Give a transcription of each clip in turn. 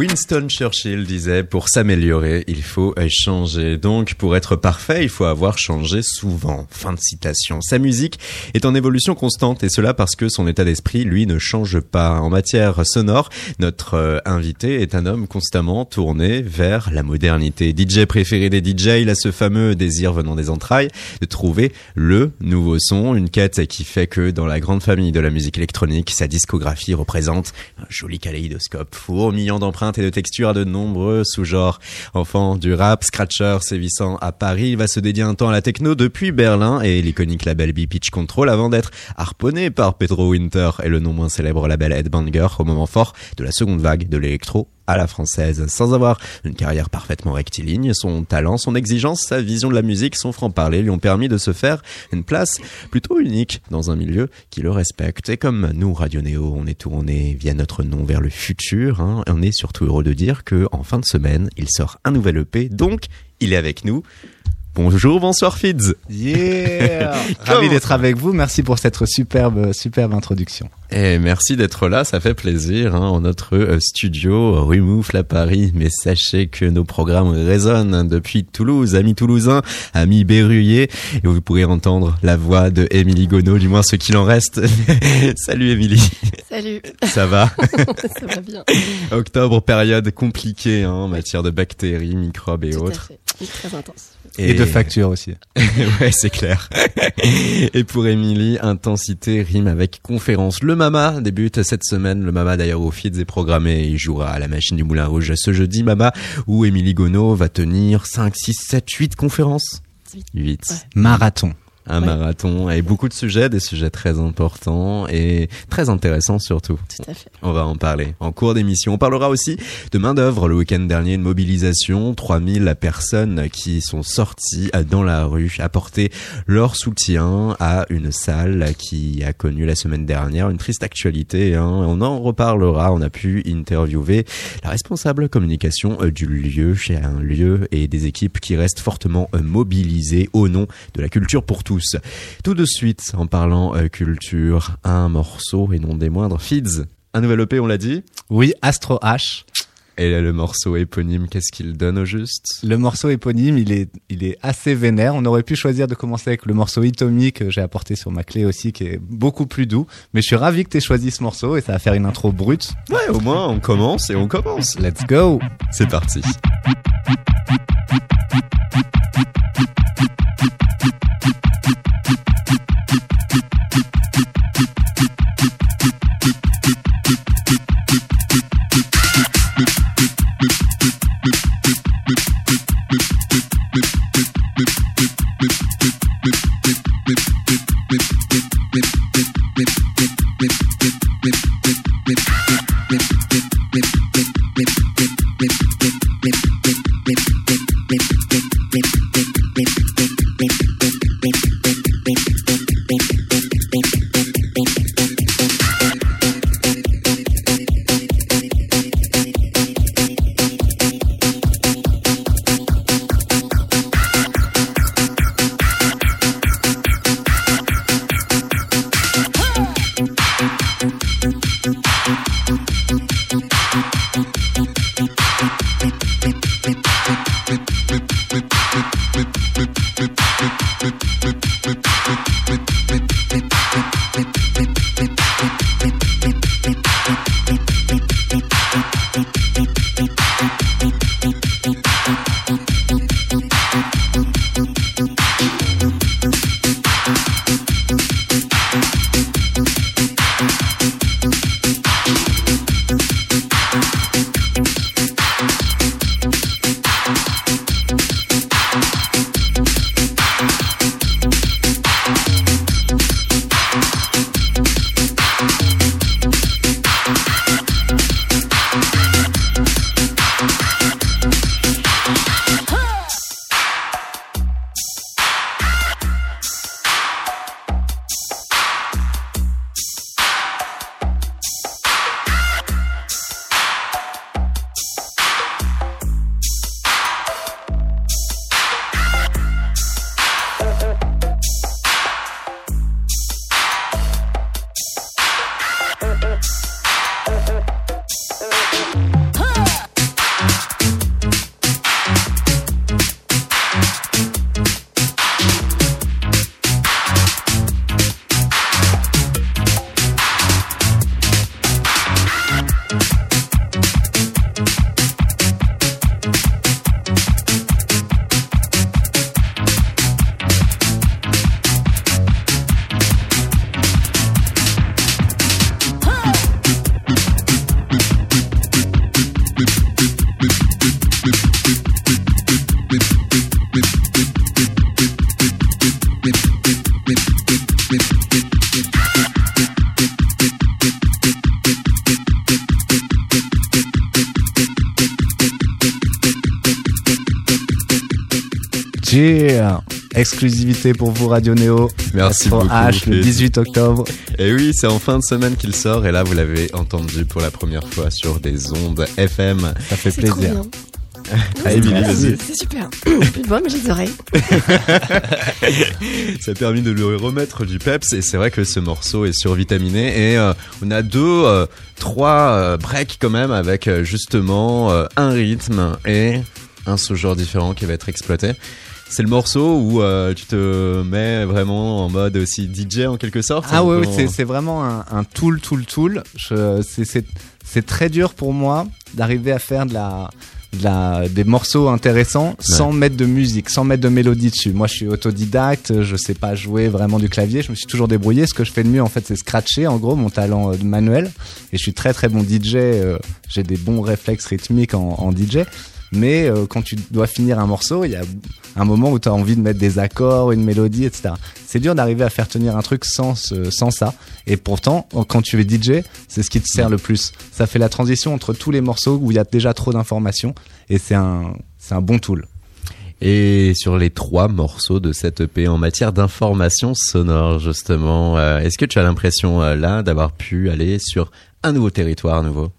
Winston Churchill disait pour s'améliorer, il faut changer. Donc pour être parfait, il faut avoir changé souvent. Fin de citation. Sa musique est en évolution constante et cela parce que son état d'esprit, lui, ne change pas. En matière sonore, notre euh, invité est un homme constamment tourné vers la modernité. DJ préféré des DJ, il a ce fameux désir venant des entrailles de trouver le nouveau son, une quête qui fait que dans la grande famille de la musique électronique, sa discographie représente un joli kaléidoscope fourmillant d'empreintes et de textures à de nombreux sous-genres. Enfant du rap, scratcher sévissant à Paris, il va se dédier un temps à la techno depuis Berlin et l'iconique label B-Pitch Control avant d'être harponné par Pedro Winter et le non moins célèbre label Headbanger au moment fort de la seconde vague de l'électro à la française. Sans avoir une carrière parfaitement rectiligne, son talent, son exigence, sa vision de la musique, son franc-parler lui ont permis de se faire une place plutôt unique dans un milieu qui le respecte. Et comme nous, Radio Néo, on est tourné via notre nom vers le futur, hein, on est surtout heureux de dire que en fin de semaine, il sort un nouvel EP, donc il est avec nous. Bonjour, bonsoir Fids. Yeah Ravi d'être avec vous. Merci pour cette superbe, superbe introduction. Et merci d'être là, ça fait plaisir, hein, en notre euh, studio rue Moufle à Paris. Mais sachez que nos programmes résonnent depuis Toulouse, amis toulousains, amis berruyers. Et vous pourrez entendre la voix de Émilie Gonneau, du moins ce qu'il en reste. Salut Émilie. Salut. Ça va Ça va bien. Octobre, période compliquée hein, en matière de bactéries, microbes et Tout autres. à fait. Très intense. Et, de factures aussi. ouais, c'est clair. Et pour Émilie, intensité rime avec conférence. Le Mama débute cette semaine. Le Mama d'ailleurs au Feeds est programmé. Il jouera à la machine du Moulin Rouge ce jeudi, Mama, où Émilie Gonneau va tenir 5, 6, 7, 8 conférences. Huit. 8. Ouais. Marathon. Un Ouais. marathon et beaucoup de sujets, des sujets très importants et très intéressants surtout. Tout à fait. On va en parler en cours d'émission. On parlera aussi de main d'œuvre. Le week-end dernier, une mobilisation, 3000 personnes qui sont sorties dans la rue apporter leur soutien à une salle qui a connu la semaine dernière une triste actualité. hein. On en reparlera. On a pu interviewer la responsable communication euh, du lieu, chez un lieu et des équipes qui restent fortement mobilisées au nom de la culture pour tous. Tout de suite, en parlant euh, culture, un morceau et non des moindres, Feeds. Un nouvel EP, on l'a dit. Oui, Astro H. Et là, le morceau éponyme, qu'est-ce qu'il donne au juste? Le morceau éponyme, il est, il est assez vénère. On aurait pu choisir de commencer avec le morceau Itomi que j'ai apporté sur ma clé aussi, qui est beaucoup plus doux. Mais je suis ravi que tu aies choisi ce morceau et ça va faire une intro brute. Ouais, au moins, on commence et on commence. Let's go C'est parti. Yeah Exclusivité pour vous Radio Néo. Merci pour beaucoup. H le Chris. 18 octobre. Et oui, c'est en fin de semaine qu'il sort et là vous l'avez entendu pour la première fois sur des ondes FM. Ça fait trop plaisir. bien. Ah. C'est super. Plus de voix, mais j'ai des oreilles. Ça a permis de lui remettre du peps et c'est vrai que ce morceau est survitaminé et euh, on a deux, euh, trois euh, breaks quand même avec euh, justement euh, un rythme et un sous-genre différent qui va être exploité. C'est le morceau où euh, tu te mets vraiment en mode aussi DJ en quelque sorte. Ah oui, c'est vraiment un, un tool, tool, tool. C'est- très dur pour moi d'arriver à faire de la, de la, des morceaux intéressants sans mettre de musique, sans mettre de mélodie dessus. Moi, je suis autodidacte, je sais pas jouer vraiment du clavier. Je me suis toujours débrouillé. Ce que je fais de mieux, en fait, c'est scratcher, en gros, mon talent euh, de manuel. Et je suis très, très bon DJ. euh, J'ai des bons réflexes rythmiques en, en DJ. Mais euh, quand tu dois finir un morceau, il y a un moment où tu as envie de mettre des accords, une mélodie, etc. C'est dur d'arriver à faire tenir un truc sans, sans ça. Et pourtant, quand tu es DJ, c'est ce qui te sert le plus. Ça fait la transition entre tous les morceaux où il y a déjà trop d'informations. Et c'est un, c'est un bon tool. Et sur les trois morceaux de cette EP en matière d'information sonore, justement, euh, est-ce que tu as l'impression euh, là d'avoir pu aller sur un nouveau territoire nouveau?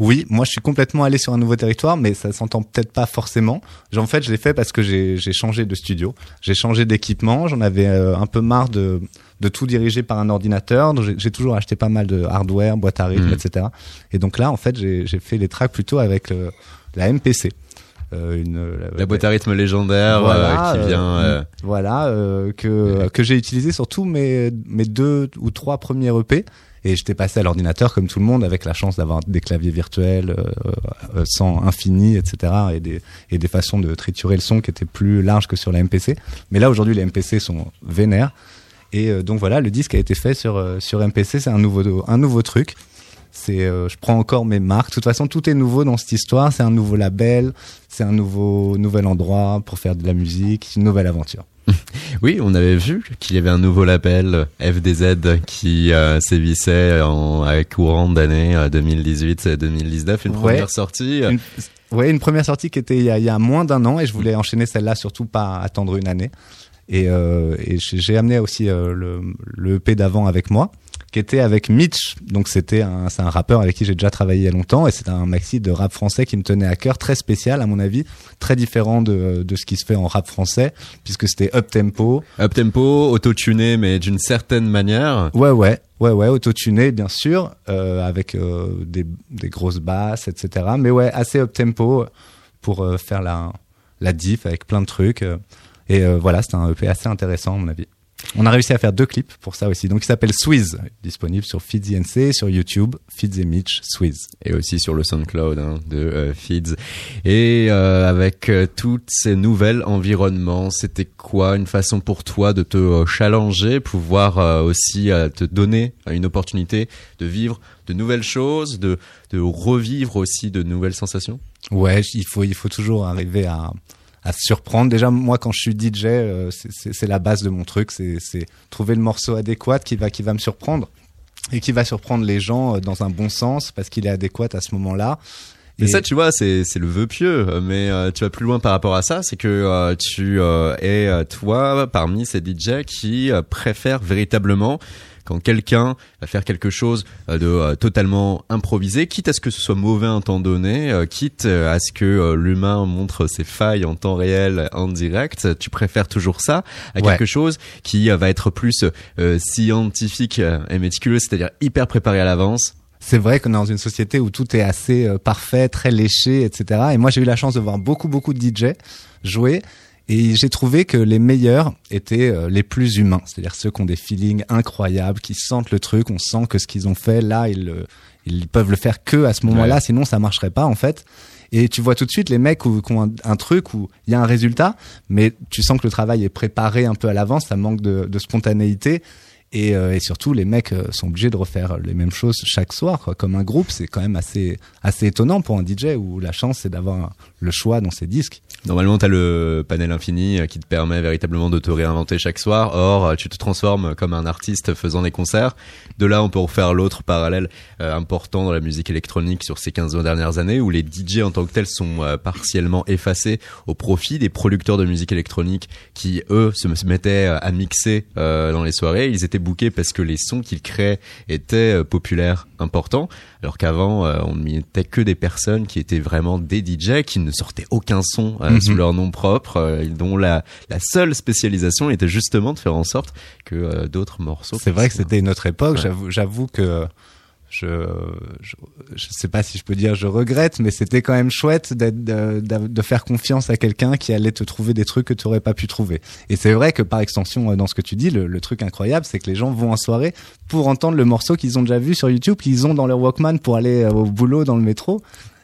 Oui, moi je suis complètement allé sur un nouveau territoire, mais ça s'entend peut-être pas forcément. En fait, je l'ai fait parce que j'ai changé de studio, j'ai changé d'équipement, j'en avais euh, un peu marre de, de tout diriger par un ordinateur. donc J'ai toujours acheté pas mal de hardware, boîte à rythme, Mhm. etc. Et donc là, en fait, j'ai fait les tracks plutôt avec le- la MPC. Euh, une, La boîte à rythme légendaire Voilà, euh, qui euh, vient... euh, voilà euh, que que j'ai utilisé sur tous mes mes deux ou trois premiers EP et j'étais passé à l'ordinateur comme tout le monde avec la chance d'avoir des claviers virtuels euh, euh, sans infini etc et des et des façons de triturer le son qui étaient plus larges que sur la MPC mais là aujourd'hui les MPC sont vénères. Et euh, donc voilà le disque a été fait sur euh, sur MPC c'est un nouveau un nouveau truc. C'est euh, je prends encore mes marques. De toute façon tout est nouveau dans cette histoire. C'est un nouveau label c'est un nouveau nouvel endroit pour faire de la musique une nouvelle aventure Oui, on avait vu qu'il y avait un nouveau label FDZ qui euh, sévissait en à courant d'année 2018-2019, une Ouais. première sortie. Une, ouais, une première sortie qui était il y a, il y a moins d'un an et je voulais enchaîner celle-là, surtout pas attendre une année. Et, euh, et j'ai j'ai amené aussi euh, le, le EP d'avant avec moi, qui était avec Mitch. Donc c'était un, c'est un rappeur avec qui j'ai déjà travaillé il y a longtemps et c'est un maxi de rap français qui me tenait à cœur, très spécial à mon avis, très différent de, de ce qui se fait en rap français, puisque c'était up tempo. Up tempo, auto-tuné, mais d'une certaine manière. Ouais, ouais, ouais, ouais, autotuné bien sûr, euh, avec euh, des, des grosses basses, etc. Mais ouais, assez up tempo pour euh, faire la, la diff avec plein de trucs. et voilà, c'est un EP assez intéressant à mon avis. On a réussi à faire deux clips pour ça aussi. Donc il s'appelle Swiz, disponible sur Feeds INC, sur YouTube, Feeds et Mitch, Swiz. et aussi sur le SoundCloud hein, de euh, Feeds. Et euh, avec euh, toutes ces nouvelles environnements, c'était quoi une façon pour toi de te euh, challenger, pouvoir aussi te donner une opportunité de vivre de nouvelles choses, de, de revivre aussi de nouvelles sensations? Ouais, il faut, il faut toujours arriver à, à surprendre. Déjà, moi, quand je suis DJ, euh, c'est- la base de mon truc. C'est trouver le morceau adéquat qui va, qui va me surprendre et qui va surprendre les gens euh, dans un bon sens parce qu'il est adéquat à ce moment-là. Et- ça, tu vois, c'est c'est le vœu pieux. Mais euh, tu vas plus loin par rapport à ça, c'est que euh, tu euh, es euh, toi parmi ces DJ qui préfèrent véritablement quand quelqu'un va faire quelque chose euh, de euh, totalement improvisé, quitte à ce que ce soit mauvais un temps donné, euh, quitte à ce que l'humain montre ses failles en temps réel, en direct, tu préfères toujours ça à Ouais. quelque chose qui va être plus scientifique et méticuleux, c'est-à-dire hyper préparé à l'avance? c'est vrai qu'on est dans une société où tout est assez parfait, très léché, etc. Et moi, j'ai eu la chance de voir beaucoup, beaucoup de DJ jouer. Et j'ai trouvé que les meilleurs étaient euh, les plus humains, c'est-à-dire ceux qui ont des feelings incroyables, qui sentent le truc, on sent que ce qu'ils ont fait là, ils, peuvent le faire que à ce moment-là, Ouais. sinon ça marcherait pas en fait. Et tu vois tout de suite les mecs qui ont un, un truc où il y a un résultat, mais tu sens que le travail est préparé un peu à l'avance, ça manque de, de spontanéité. Et, euh, et surtout, les mecs euh, sont obligés de refaire les mêmes choses chaque soir, quoi. Comme un groupe, c'est quand même assez, assez étonnant pour un DJ où la chance, c'est d'avoir le choix dans ses disques. Normalement, tu as le panel infini euh, qui te permet véritablement de te réinventer chaque soir. Or, euh, tu te transformes comme un artiste faisant des concerts. De là, on peut refaire l'autre parallèle euh, important dans la musique électronique sur ces 15 dernières années où les DJ en tant que tels sont partiellement effacés au profit des producteurs de musique électronique qui, eux, se mettaient à mixer dans les soirées. Ils étaient bookés parce que les sons qu'ils créaient étaient populaires, importants. Alors qu'avant, on ne mettait que des personnes qui étaient vraiment des DJ, qui ne sortaient aucun son Mhm. sous leur nom propre, euh, dont la, la seule spécialisation était justement de faire en sorte que euh, d'autres morceaux. C'est vrai que c'était une autre époque. J'avoue, j'avoue que je, je, je sais pas si je peux dire je regrette, mais c'était quand même chouette de, de, faire confiance à quelqu'un qui allait te trouver des trucs que tu aurais pas pu trouver. Et c'est vrai que par extension, euh, dans ce que tu dis, le, le truc incroyable, c'est que les gens vont en soirée pour entendre le morceau qu'ils ont déjà vu sur YouTube, qu'ils ont dans leur Walkman pour aller au boulot dans le métro.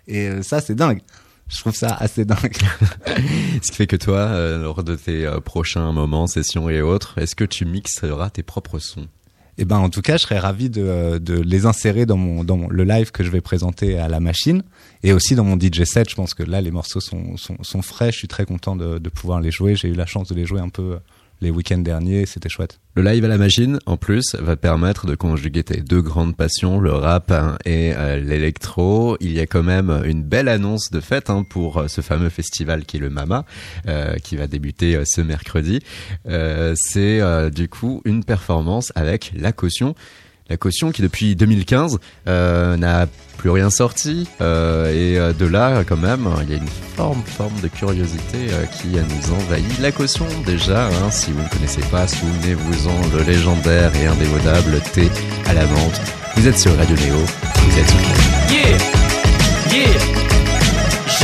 Et ça, c'est dingue je trouve ça assez dingue. Ce qui fait que toi, euh, lors de tes euh, prochains moments, sessions et autres, est-ce que tu mixeras tes propres sons? Eh ben, en tout cas, je serais ravi de, euh, de les insérer dans mon dans le live que je vais présenter à la machine et aussi dans mon DJ set. Je pense que là, les morceaux sont sont, sont frais. Je suis très content de, de pouvoir les jouer. J'ai eu la chance de les jouer un peu les week-ends derniers, c'était chouette. Le live à la machine, en plus, va permettre de conjuguer tes deux grandes passions, le rap hein, et euh, l'électro. Il y a quand même une belle annonce de fête hein, pour euh, ce fameux festival qui est le Mama, euh, qui va débuter ce mercredi. C'est du coup une performance avec la caution la caution qui depuis 2015 euh, n'a plus rien sorti euh, et euh, de là quand même il y a une forme forme de curiosité qui nous envahit la caution déjà hein, si vous ne connaissez pas souvenez-vous-en le légendaire et indémodable thé à la menthe. Vous êtes sur Radio Néo vous êtes sur yeah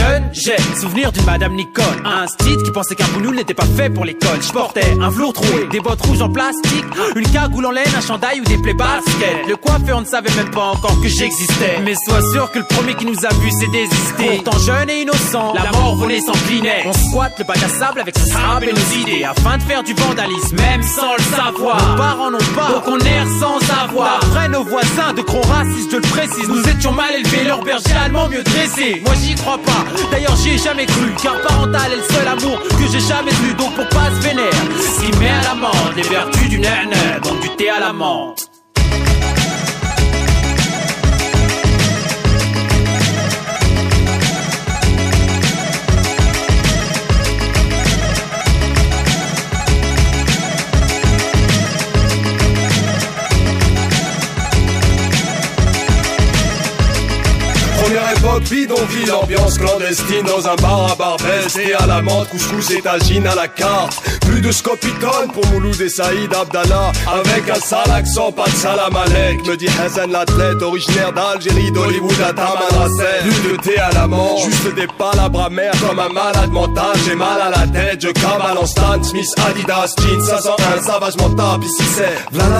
jeune, j'ai souvenir d'une Madame Nicole. Un style qui pensait qu'un boulot n'était pas fait pour l'école. Je portais un velours troué, des bottes rouges en plastique, une cagoule en laine, un chandail ou des plaies basket. Le coiffeur ne savait même pas encore que j'existais. Mais sois sûr que le premier qui nous a vu s'est désisté. Pourtant jeune et innocent, la mort volait sans clinet. On squatte le bac à sable avec ses sable et nos idées afin de faire du vandalisme, même sans le savoir. Nos parents n'ont pas, Après nos voisins de gros racistes, je le précise, nous étions mal élevés, leur berger allemand mieux dressé. Moi j'y crois pas. D'ailleurs j'y ai jamais cru Car parental est le seul amour que j'ai jamais vu Donc pour pas se vénère qui met à la menthe Les vertus du naine Donc du thé à la bidonville, ambiance clandestine dans un bar à Barbès et à la menthe, couscous et tagine à la carte. Plus de scopicone pour Mouloud et Saïd Abdallah avec un sale accent, pas de salam alek. Me dit Hassan l'athlète, originaire d'Algérie, d'Hollywood à Tamanrasset. Plus de thé à la menthe, juste des palabres amères comme un malade mental. J'ai mal à la tête, je cavale en Stan Smith, Adidas, jeans 501, savage mental. Ici c'est v'là.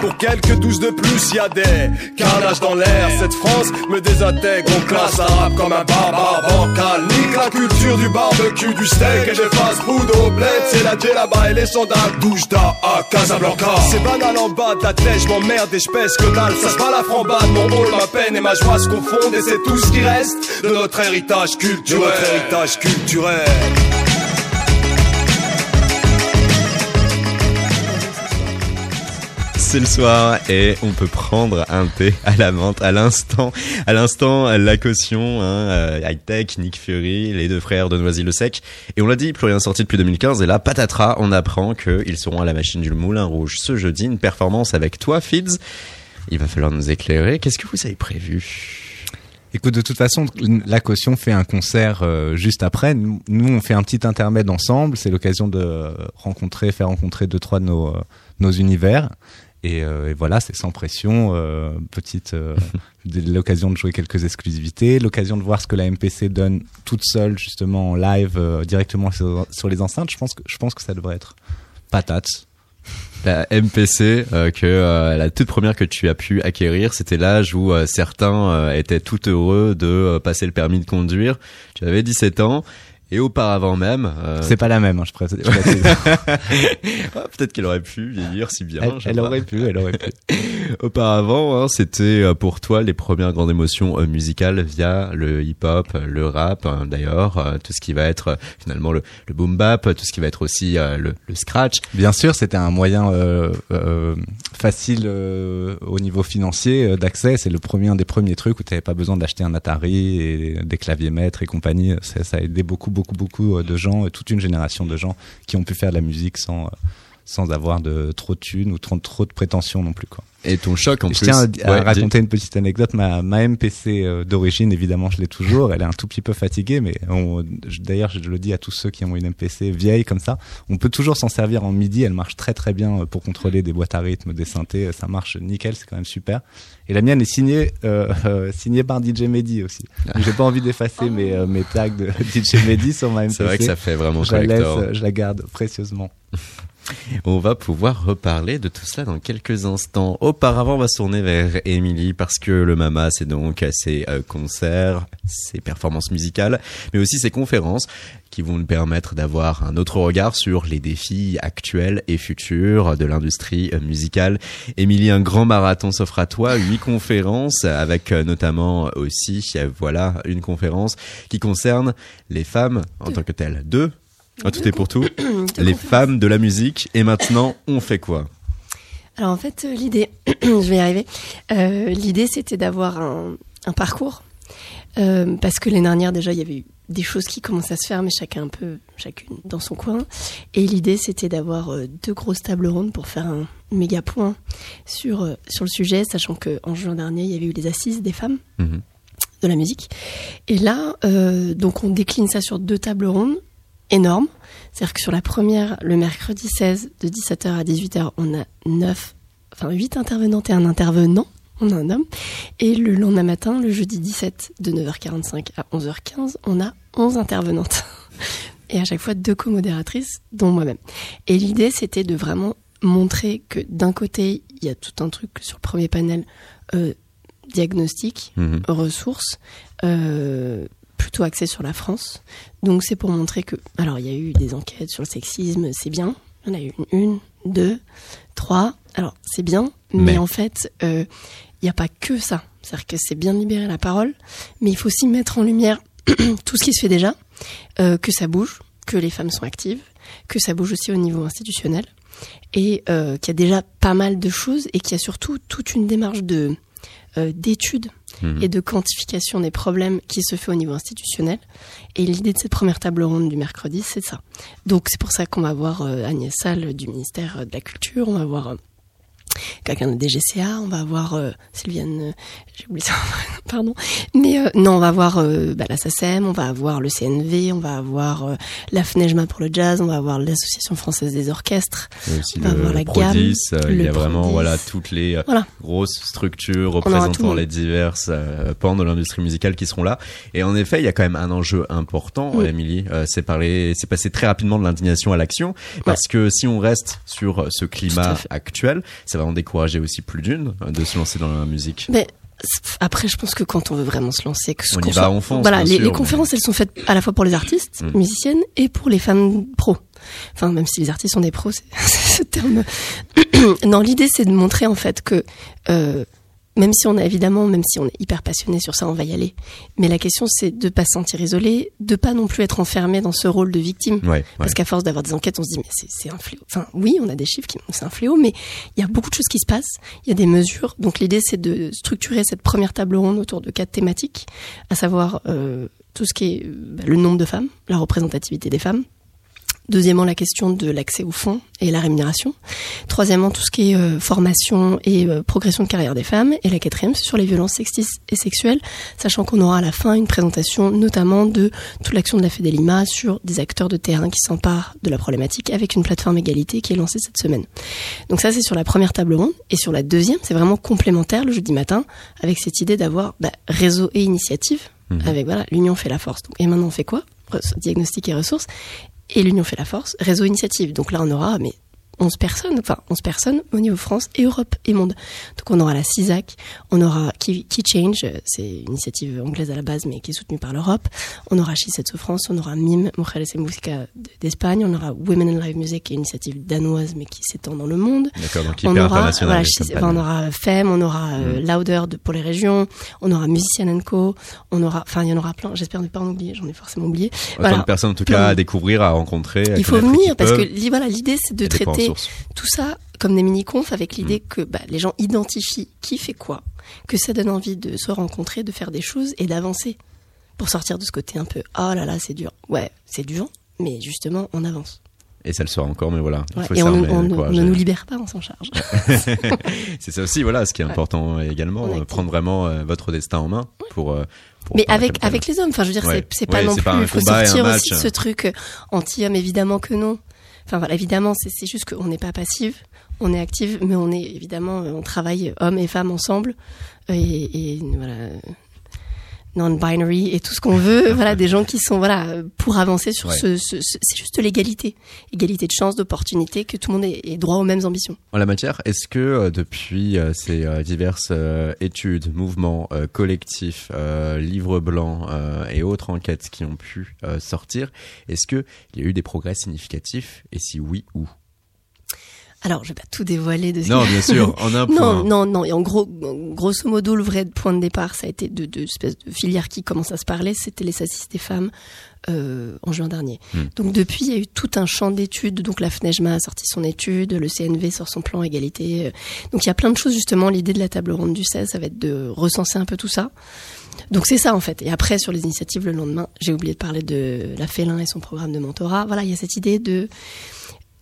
Pour quelques douze de plus, y a des carnages dans l'air. Cette France me désintègre, on classe arabe comme un barbare bancal. Nique la culture du barbecue, du steak et des fast-food au bled. C'est la là-bas et les soldats douche à Casablanca. C'est banal en bas de la tête, je m'emmerde et je pèse que dalle. Ça se bat la frambade, mon rôle, ma peine et ma joie se confondent et c'est tout ce qui reste de notre héritage culturel. De notre héritage culturel. C'est le soir et on peut prendre un thé à la menthe à l'instant. À l'instant, la caution, hein, euh, high tech, Nick Fury, les deux frères de Noisy-le-Sec. Et on l'a dit, plus rien sorti depuis 2015. Et là, patatras, on apprend qu'ils seront à la machine du Moulin Rouge ce jeudi. Une performance avec toi, Fids. Il va falloir nous éclairer. Qu'est-ce que vous avez prévu? Écoute, de toute façon, la caution fait un concert euh, juste après. Nous, on fait un petit intermède ensemble. C'est l'occasion de rencontrer, faire rencontrer deux, trois de nos, euh, nos univers. Euh, et, voilà, c'est sans pression, euh, petite euh, l'occasion de jouer quelques exclusivités, l'occasion de voir ce que la MPC donne toute seule justement en live directement sur, les enceintes. Je pense que je pense que ça devrait être patate. La MPC que la toute première que tu as pu acquérir, c'était l'âge où certains étaient tout heureux de passer le permis de conduire. Tu avais 17 ans Et auparavant même, euh, C'est pas la même, hein, je précise. ah, peut-être qu'elle aurait pu vieillir si bien. elle, elle aurait pu, elle aurait pu. Auparavant, hein, c'était euh, pour toi les premières grandes émotions euh, musicales via le hip-hop, le rap, hein, d'ailleurs, euh, tout ce qui va être finalement le, le boom bap, tout ce qui va être aussi le, le scratch. Bien sûr, c'était un moyen euh, euh, facile au niveau financier d'accès. C'est le premier, un des premiers trucs où tu n'avais pas besoin d'acheter un Atari et des claviers maîtres et compagnie. Ça, ça a aidé beaucoup, beaucoup, beaucoup euh, de gens, euh, toute une génération de gens qui ont pu faire de la musique sans euh, sans avoir de trop de thunes ou trop, trop de prétentions non plus. Quoi. Et ton choc en je plus. tiens à, Ouais, raconter une petite anecdote. Ma, ma MPC euh, d'origine, évidemment, je l'ai toujours. Elle est un tout petit peu fatiguée, mais je- d'ailleurs, je le dis à tous ceux qui ont une MPC vieille comme ça. On peut toujours s'en servir en MIDI. Elle marche très très bien euh, pour contrôler des boîtes à rythme, des synthés. Ça marche nickel, c'est quand même super. Et la mienne est signée, euh, euh, signée par DJ Mehdi aussi. J'ai pas envie d'effacer mes, euh, mes tags de DJ Mehdi sur ma MPC. C'est vrai que ça fait vraiment je la laisse, je la garde précieusement. On va pouvoir reparler de tout cela dans quelques instants. Auparavant, on va se tourner vers Émilie parce que le Mama, c'est donc ses euh, concerts, ses performances musicales, mais aussi ses conférences qui vont nous permettre d'avoir un autre regard sur les défis actuels et futurs de l'industrie euh, musicale. Émilie, un grand marathon s'offre à toi, huit conférences avec euh, notamment aussi, voilà, une conférence qui concerne les femmes en tant que telles. Deux Ah, tout est pour tout. Les femmes de la musique. Et maintenant, on fait quoi? Alors en fait, euh, l'idée, je vais y arriver. Euh, l'idée, c'était d'avoir un, un parcours. Euh, parce que l'année dernière, déjà, il y avait eu des choses qui commençaient à se faire, mais chacun un peu, chacune dans son coin. Et l'idée, c'était d'avoir euh, deux grosses tables rondes pour faire un méga point sur, sur le sujet, sachant qu'en juin dernier, il y avait eu les assises des femmes Mhm. de la musique. Et là, euh, donc on décline ça sur deux tables rondes énormes. C'est-à-dire que sur la première, le mercredi 16, de 17h à 18h, on a 9, enfin 8 intervenantes et un intervenant. On a un homme. Et le lendemain matin, le jeudi 17, de 9h45 à 11h15, on a 11 intervenantes. Et à chaque fois, deux co-modératrices, dont moi-même. Et l'idée, c'était de vraiment montrer que d'un côté, il y a tout un truc sur le premier panel, euh, diagnostic, Mhm. ressources, euh, plutôt axé sur la France. Donc c'est pour montrer que, alors il y a eu des enquêtes sur le sexisme, c'est bien. Il y en a eu une, une, deux, trois. Alors c'est bien, mais, Mais. en fait, euh, il n'y a pas que ça. C'est-à-dire que c'est bien de libérer la parole, mais il faut aussi mettre en lumière tout ce qui se fait déjà, euh, que ça bouge, que les femmes sont actives, que ça bouge aussi au niveau institutionnel, et euh, qu'il y a déjà pas mal de choses, et qu'il y a surtout toute une démarche de euh, d'études Mhm. et de quantification des problèmes qui se fait au niveau institutionnel. Et l'idée de cette première table ronde du mercredi, c'est ça. Donc c'est pour ça qu'on va voir euh, Agnès Salle du ministère de la Culture, on va voir euh, quelqu'un de DGCA, on va voir euh, Sylviane, euh, j'ai oublié ça, pardon. Mais euh, non, on va voir euh, bah, la SACEM, on va avoir le CNV, on va avoir la FNEJMA pour le jazz, on va avoir l'Association française des orchestres. On va le voir la Prodis, il y a vraiment Prodis. voilà toutes les Voilà. grosses structures représentant les diverses euh, pans de l'industrie musicale qui seront là. Et en effet, il y a quand même un enjeu important, Oui. Émilie. Euh, c'est passer très rapidement de l'indignation à l'action, parce que si on reste sur ce climat actuel, ça va en décourager aussi plus d'une euh, de se lancer dans la musique. Mais après, je pense que quand on veut vraiment se lancer, que ce On y va soit- à on fonce, Voilà, les, sûr, les mais- conférences, elles sont faites à la fois pour les artistes, Mm. musiciennes, et pour les femmes pros. Enfin, même si les artistes sont des pros, c'est c'est ce terme. non, l'idée, c'est de montrer en fait que euh, même si on a évidemment, même si on est hyper passionné sur ça, on va y aller. Mais la question, c'est de pas se sentir isolé, de pas non plus être enfermé dans ce rôle de victime. Ouais, ouais. Parce qu'à force d'avoir des enquêtes, on se dit mais c'est- c'est un fléau. Enfin oui, on a des chiffres qui c'est un fléau, mais il y a beaucoup de choses qui se passent. Il y a des mesures. Donc l'idée c'est de structurer cette première table ronde autour de quatre thématiques, à savoir euh, tout ce qui est euh, bah, le nombre de femmes, la représentativité des femmes. Deuxièmement, la question de l'accès aux fonds et la rémunération. Troisièmement, tout ce qui est euh, formation et euh, progression de carrière des femmes. Et la quatrième, c'est sur les violences sexistes et sexuelles, sachant qu'on aura à la fin une présentation notamment de toute l'action de la Fédélima sur des acteurs de terrain qui s'emparent de la problématique avec une plateforme égalité qui est lancée cette semaine. Donc ça, c'est sur la première table ronde. Et sur la deuxième, c'est vraiment complémentaire le jeudi matin avec cette idée d'avoir bah, réseau et initiative. Mhm. Avec voilà, l'union fait la force. Donc, et maintenant, on fait quoi? Diagnostic et ressources. Et l'union fait la force, réseau initiative. Donc là, on aura mais 11 personnes, enfin 11 personnes au niveau France et Europe et monde. Donc on aura la CISAC, on aura Key, Key Change, euh, c'est une initiative anglaise à la base mais qui est soutenue par l'Europe. On aura Shisetsu France, on aura MIM, Mujeres en Musica d'Espagne, on aura Women in Live Music, qui est une initiative danoise mais qui s'étend dans le monde. D'accord, donc On hyper aura, international. voilà, enfin, on aura FEM, on aura euh, Mm. Louder de- pour les régions, on aura Musician Co, on aura, enfin il y en aura plein, j'espère ne pas en oublier, j'en ai forcément oublié. Autant Voilà. de personnes en tout cas à découvrir, à rencontrer. à Il faut venir parce que peuvent. voilà, l'idée c'est de traiter source. tout ça comme des mini-confs avec l'idée que bah, les gens identifient qui fait quoi, que ça donne envie de se rencontrer, de faire des choses et d'avancer pour sortir de ce côté un peu oh là là c'est dur. Ouais, c'est dur, mais justement on avance. Et ça le sera encore, mais voilà. Il Ouais, faut et on, ne nous libère pas, on s'en charge. C'est ça aussi, voilà, ce qui est Ouais. important également, euh, prendre vraiment euh, votre destin en main pour. euh, pour Mais avec avec les hommes, enfin je veux dire Ouais. c'est pas Ouais, non plus, pas il faut sortir aussi de ce truc euh, anti-homme évidemment que non. Enfin voilà, évidemment c'est juste qu'on n'est pas passive, on est active, mais on est évidemment euh, on travaille hommes et femmes ensemble. Euh, et, et voilà euh, non-binary et tout ce qu'on veut, voilà des gens qui sont voilà pour avancer sur Ouais. ce, ce- ce- c'est juste l'égalité, égalité de chance, d'opportunité, que tout le monde ait, ait droit aux mêmes ambitions. En la matière, est-ce que euh, depuis euh, ces euh, diverses études, mouvements collectifs, livres blancs et autres enquêtes qui ont pu sortir, est-ce que il y a eu des progrès significatifs? Et si oui, où? Alors je vais pas tout dévoiler de ce Non, bien sûr, en un point. Non, non, non. Et en gros, grosso modo, le vrai point de départ, ça a été de, de espèces de filières qui commencent à se parler. C'était les sacistes des femmes euh, en juin dernier. Hmm. Donc depuis, il y a eu tout un champ d'études. Donc la FNEJMA a sorti son étude, le CNV sort son plan égalité. Euh, Donc il y a plein de choses justement. L'idée de la table ronde du 16, ça va être de recenser un peu tout ça. Donc c'est ça en fait. Et après sur les initiatives le lendemain, j'ai oublié de parler de la Félin et son programme de mentorat. Voilà, il y a cette idée de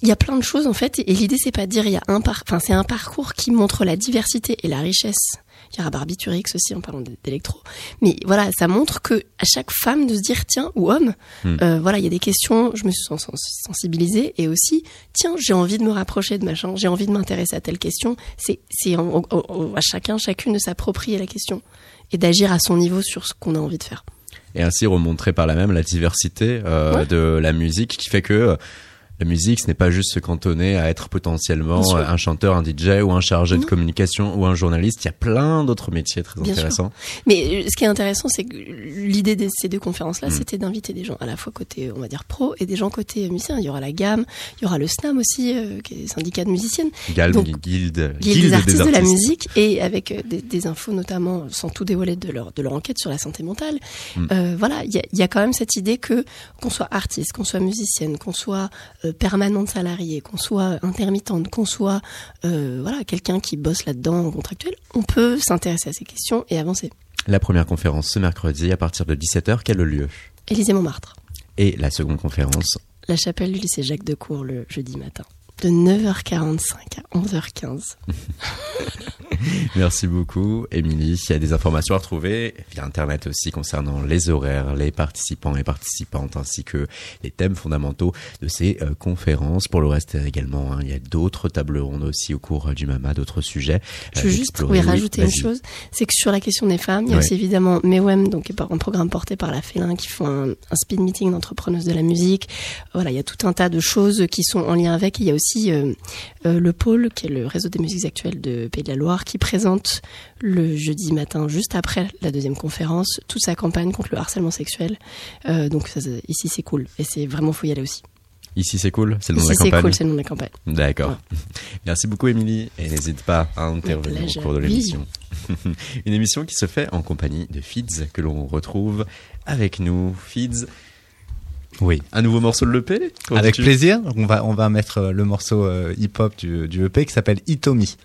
il y a plein de choses en fait, et l'idée c'est pas de dire il y a un par, enfin c'est un parcours qui montre la diversité et la richesse. Il y aura Barbiturix aussi en parlant d'électro, mais voilà, ça montre que à chaque femme de se dire tiens ou homme, Hmm. euh, voilà, il y a des questions, je me suis sens- sens- sensibilisée et aussi tiens j'ai envie de me rapprocher de machin, j'ai envie de m'intéresser à telle question. C'est c'est à chacun chacune de s'approprier la question et d'agir à son niveau sur ce qu'on a envie de faire. et ainsi remontrer par là même la diversité euh, Ouais. de la musique qui fait que euh, la musique, ce n'est pas juste se cantonner à être potentiellement un chanteur, un DJ ou un chargé de Non. communication ou un journaliste. Il y a plein d'autres métiers très Bien sûr. intéressants. Mais euh, ce qui est intéressant, c'est que l'idée de ces deux conférences-là, Mm. c'était d'inviter des gens à la fois côté, on va dire, pro et des gens côté euh, musicien. Il y aura la gamme, il y aura le SNAM aussi, euh, qui est syndicat de musiciennes, Galm, Donc, guilde, Guilde des artistes de la musique, et avec des, des infos notamment, sans tout dévoiler de leur, de leur enquête sur la santé mentale. Mm. Euh, voilà, il y y a quand même cette idée que qu'on soit artiste, qu'on soit musicienne, qu'on soit permanente salariée, qu'on soit intermittente, qu'on soit euh, voilà quelqu'un qui bosse là-dedans en contractuel, on peut s'intéresser à ces questions et avancer. La première conférence ce mercredi à partir de 17h, quel lieu? Élysée Montmartre. Et la seconde conférence? La chapelle du lycée Jacques Decour le jeudi matin. De 9h45 à 11h15. Merci beaucoup, Émilie. Il y a des informations à retrouver via Internet aussi concernant les horaires, les participants et participantes, ainsi que les thèmes fondamentaux de ces euh, conférences. Pour le reste également, hein, il y a d'autres tables rondes aussi au cours du MAMA, d'autres sujets. Je euh, veux juste oui, rajouter une chose, c'est que sur la question des femmes, il y a Ouais. aussi évidemment MEWEM, donc un programme porté par la Félin, qui font un, un speed meeting d'entrepreneuses de la musique. Voilà, il y a tout un tas de choses qui sont en lien avec. Il y a aussi euh, euh, le pôle, qui est le réseau des musiques actuelles de Pays de la Loire, qui présente le jeudi matin, juste après la deuxième conférence, toute sa campagne contre le harcèlement sexuel. Euh, donc ça, ici c'est cool, et c'est vraiment faut y aller aussi. Ici, c'est cool, c'est le nom de la campagne. cool, c'est le nom de la campagne. D'accord. Merci beaucoup, Émilie. Et n'hésite pas à intervenir au cours de Oui. l'émission. Une émission qui se fait en compagnie de Fids, que l'on retrouve avec nous. Fids, Oui. un nouveau morceau de l'EP Avec tu- plaisir, on va, on va mettre euh, le morceau euh, hip-hop du, du EP qui s'appelle Itomi.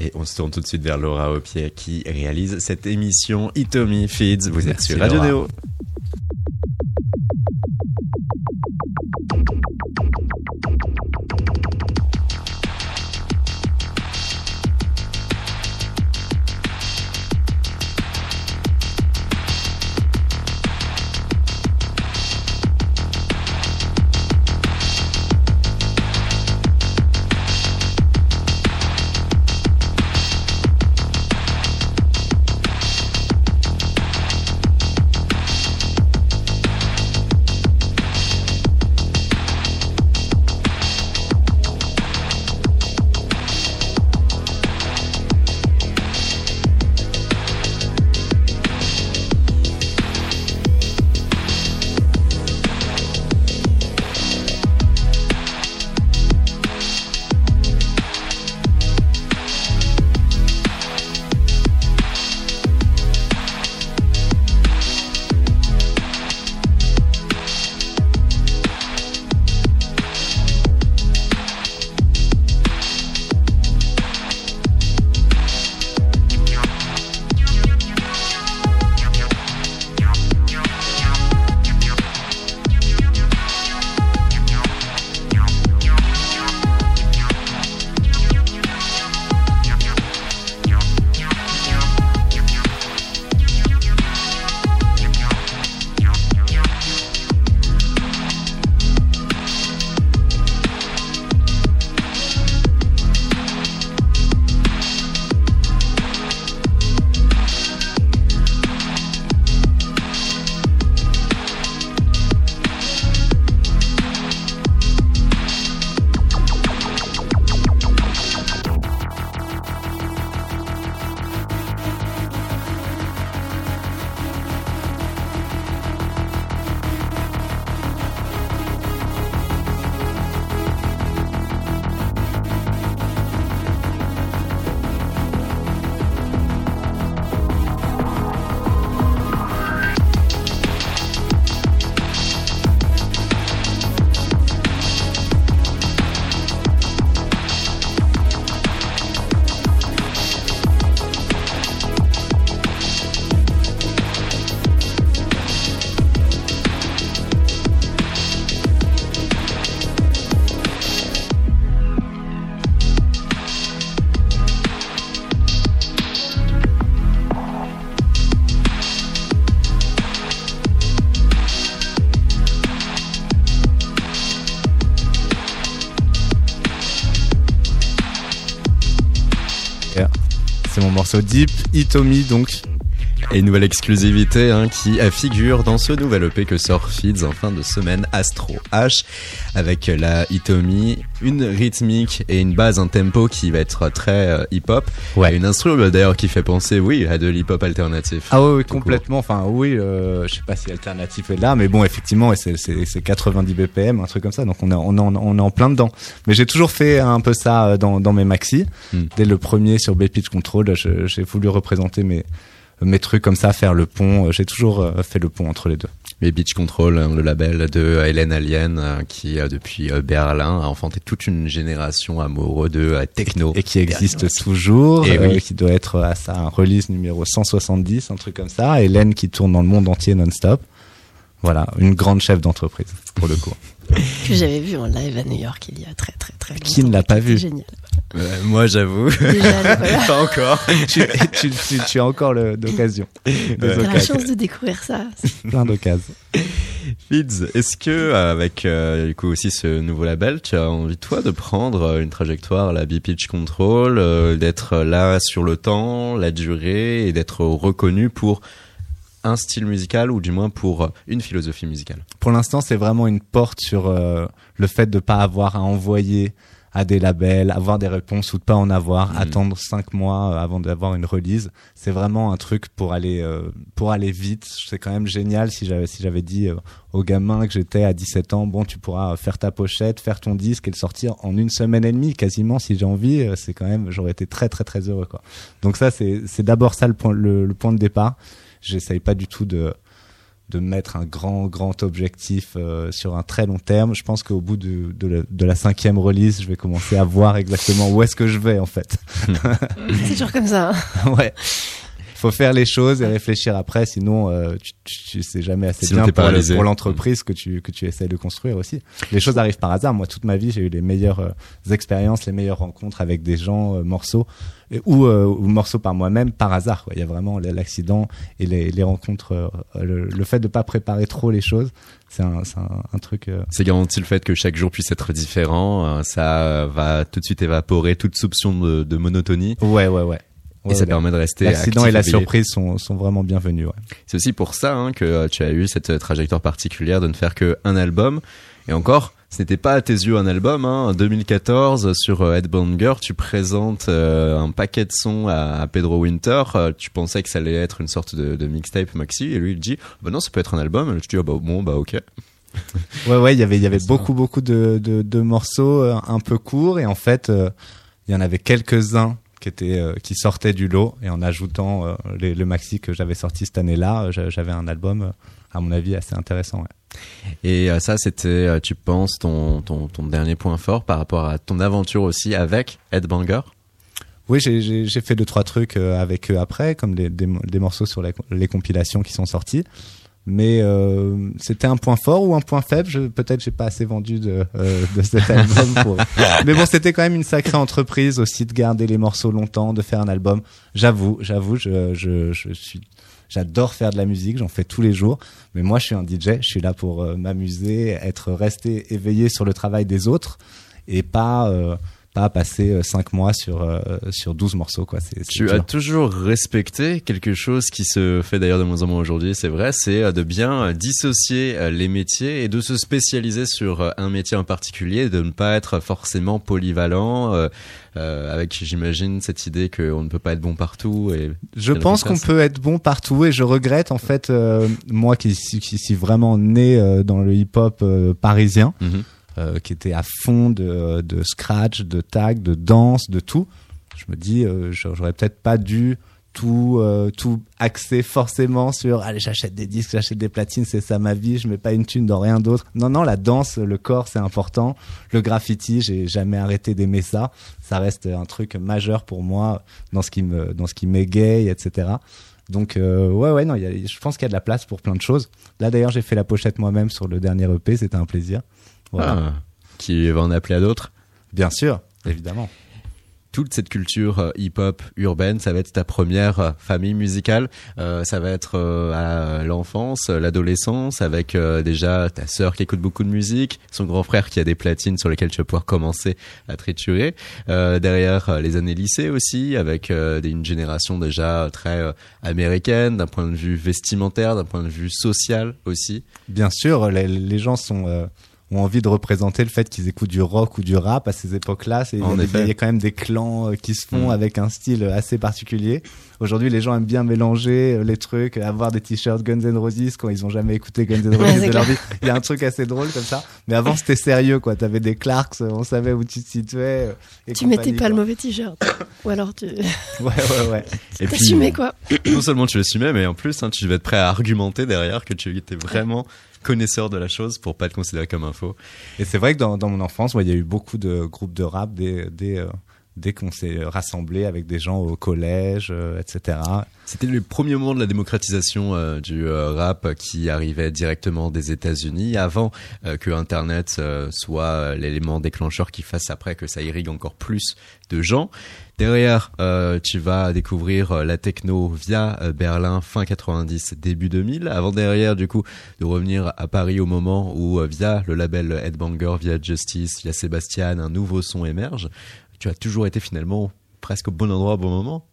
Et on se tourne tout de suite vers Laura Aupier qui réalise cette émission Itomi Feeds. Vous êtes Merci, sur Radio Laura. Morceau Deep, Itomi donc. Et nouvelle exclusivité hein, qui figure dans ce nouvel EP que sort Feeds en fin de semaine, Astro H, avec la Itomi, une rythmique et une base, un tempo qui va être très euh, hip-hop. Ouais. Et une instru bah, d'ailleurs qui fait penser, oui, à de l'hip-hop alternatif. Ah oui, oui complètement. Enfin, oui, euh, je sais pas si alternatif est là, mais bon, effectivement, c'est, c'est, c'est 90 BPM, un truc comme ça. Donc on est, on en- on est en plein dedans. Mais j'ai toujours fait un peu ça euh, dans, dans mes maxi. Hmm. Dès le premier sur B-Pitch Control, j'ai voulu représenter mes, mes trucs comme ça, faire le pont. J'ai toujours euh, fait le pont entre les deux. Mais Beach Control, hein, le label de Hélène Alien, euh, qui depuis euh, Berlin a enfanté toute une génération amoureux de euh, techno. Et qui existe toujours, Et euh, oui. qui doit être à ça un release numéro 170, un truc comme ça. Hélène qui tourne dans le monde entier non-stop. Voilà, une grande chef d'entreprise, pour le coup. que j'avais vu en live à New York il y a très très très longtemps. Qui ne l'a pas vu Génial. Euh, moi, j'avoue, pas encore. tu, tu, tu, tu as encore le- d'occasion. T'as la chance de découvrir ça. Plein d'occasions. Fids, est-ce que euh, avec euh, du coup aussi ce nouveau label, tu as envie toi de prendre euh, une trajectoire, la B-Pitch Control, euh, d'être là sur le temps, la durée et d'être reconnu pour un style musical ou du moins pour une philosophie musicale Pour l'instant, c'est vraiment une porte sur euh, le fait de pas avoir à envoyer à des labels, avoir des réponses ou de pas en avoir, Mhm. attendre cinq mois euh, avant d'avoir une release. C'est vraiment un truc pour aller euh, pour aller vite. C'est quand même génial si j'avais si j'avais dit euh, aux gamins que j'étais à 17 ans, bon, tu pourras faire ta pochette, faire ton disque et le sortir en une semaine et demie quasiment si j'ai envie. euh, C'est quand même, j'aurais été très très très heureux quoi. Donc ça c'est c'est d'abord ça le point le, le point de départ. J'essaye pas du tout de de mettre un grand grand objectif euh, sur un très long terme. Je pense qu'au bout de, de, la, de la cinquième release, je vais commencer à voir exactement où est-ce que je vais en fait. C'est toujours comme ça. hein. ouais. Faut faire les choses et réfléchir après, sinon euh, tu, tu, sais jamais assez Sinon, bien pour, le- pour l'entreprise que tu que tu essaies de construire aussi. Les choses arrivent par hasard. Moi, toute ma vie, j'ai eu les meilleures euh, expériences, les meilleures rencontres avec des gens, euh, morceaux et- ou, euh, ou morceaux par moi-même par hasard. Quoi. Il y a vraiment l'accident et les, les rencontres, le, le fait de pas préparer trop les choses, c'est un, c'est un, un truc. euh, C'est garanti le fait que chaque jour puisse être différent. euh, Ça va tout de suite évaporer toute soupçon de, de monotonie Ouais, ouais, ouais. Et ça permet de rester L'accident et la surprise sont, sont vraiment bienvenus. Ouais. C'est aussi pour ça hein, que euh, tu as eu cette euh, trajectoire particulière de ne faire que un album. Et encore, ce n'était pas à tes yeux un album. Hein. En 2014, sur euh, Headbanger, tu présentes euh, un paquet de sons à, à Pedro Winter. Euh, tu pensais que ça allait être une sorte de, de mixtape maxi, et lui il dit bah non, ça peut être un album. Et je dis ah bah bon bah ok. Ouais, ouais, il y avait, il y avait beaucoup, beaucoup de, de, de morceaux euh, un peu courts et en fait, euh, il y en avait quelques-uns qui euh, qui sortaient du lot et en ajoutant euh, les, le maxi que j'avais sorti cette année-là, euh, j'a- j'avais un album, à mon avis, assez intéressant. Ouais. Et ça, c'était, tu penses, ton, ton, ton dernier point fort par rapport à ton aventure aussi avec Headbanger Oui, j'ai- fait deux trois trucs avec eux après, comme des, des, des morceaux sur la- les compilations qui sont sortis. Mais euh, c'était un point fort ou un point faible? Je- Peut-être j'ai pas assez vendu de, euh, de cet album. Pour... Mais bon, c'était quand même une sacrée entreprise aussi de garder les morceaux longtemps, de faire un album. J'avoue, j'avoue, je, je, je suis, j'adore faire de la musique, j'en fais tous les jours. Mais moi, je suis un DJ. Je suis là pour euh, m'amuser, être resté éveillé sur le travail des autres et pas euh, pas passer euh, cinq mois sur euh, sur 12 morceaux quoi. Tu dur. as toujours respecté quelque chose qui se fait d'ailleurs de moins en moins aujourd'hui, c'est vrai, c'est euh, de bien dissocier les métiers et de se spécialiser sur un métier en particulier, de ne pas être forcément polyvalent, euh, euh, avec j'imagine cette idée qu'on ne peut pas être bon partout. Et Je pense qu'on peut être bon partout et je regrette en fait euh, moi qui, suis- qui suis vraiment né euh, dans le hip-hop euh, parisien, Mhm. Euh, qui était à fond de, scratch, de tag, de danse, de tout. Je me dis euh, j'aurais peut-être pas dû tout euh, tout axer forcément sur allez j'achète des disques, j'achète des platines, c'est ça ma vie, je mets pas une thune dans rien d'autre. Non non, la danse, le corps c'est important. Le graffiti, j'ai jamais arrêté d'aimer ça. Ça reste un truc majeur pour moi dans ce qui me dans ce qui m'égaye, etc. Donc euh, ouais ouais non, y a- je pense qu'il y a de la place pour plein de choses. Là d'ailleurs j'ai fait la pochette moi-même sur le dernier EP, c'était un plaisir. Voilà. Ah, qui va en appeler à d'autres. Bien sûr, évidemment. toute cette culture euh, hip-hop urbaine, ça va être ta première euh, famille musicale. Euh, ça va être à l'enfance, l'adolescence, avec déjà ta sœur qui écoute beaucoup de musique, son grand frère qui a des platines sur lesquelles tu vas pouvoir commencer à triturer. derrière les années lycée aussi, avec une génération déjà très américaine d'un point de vue vestimentaire, d'un point de vue social aussi. Bien sûr, les, les gens sont ont envie de représenter le fait qu'ils écoutent du rock ou du rap à ces époques-là. Il y, a quand même des clans euh, qui se font mm. avec un style assez particulier. Aujourd'hui, les gens aiment bien mélanger euh, les trucs, avoir des t-shirts Guns N' Roses quand ils ont jamais écouté Guns N' Roses de leur vie. Il y a un truc assez drôle comme ça. Mais avant, c'était sérieux, quoi. T'avais des Clarks, on savait où tu te situais. Et tu mettais pas le mauvais t-shirt. Ou alors tu. ouais, ouais, ouais. Et puis, quoi. Non seulement tu l'assumais, mais en plus, hein, tu devais être prêt à argumenter derrière que tu étais vraiment connaisseur de la chose pour pas être considéré comme un faux. Et c'est vrai que dans, mon enfance, il y a eu beaucoup de groupes de rap dès, euh, dès qu'on s'est rassemblé avec des gens au collège, euh, etc. C'était le premier moment de la démocratisation euh, du rap qui arrivait directement des États-Unis, avant que Internet soit l'élément déclencheur qui fasse après que ça irrigue encore plus de gens. Derrière, euh, tu vas découvrir euh, la techno via euh, Berlin fin 90, début 2000. Avant derrière, du coup, de revenir à Paris au moment où, via le label Headbanger, via Justice, via Sébastien, un nouveau son émerge. Tu as toujours été finalement presque au bon endroit au bon moment.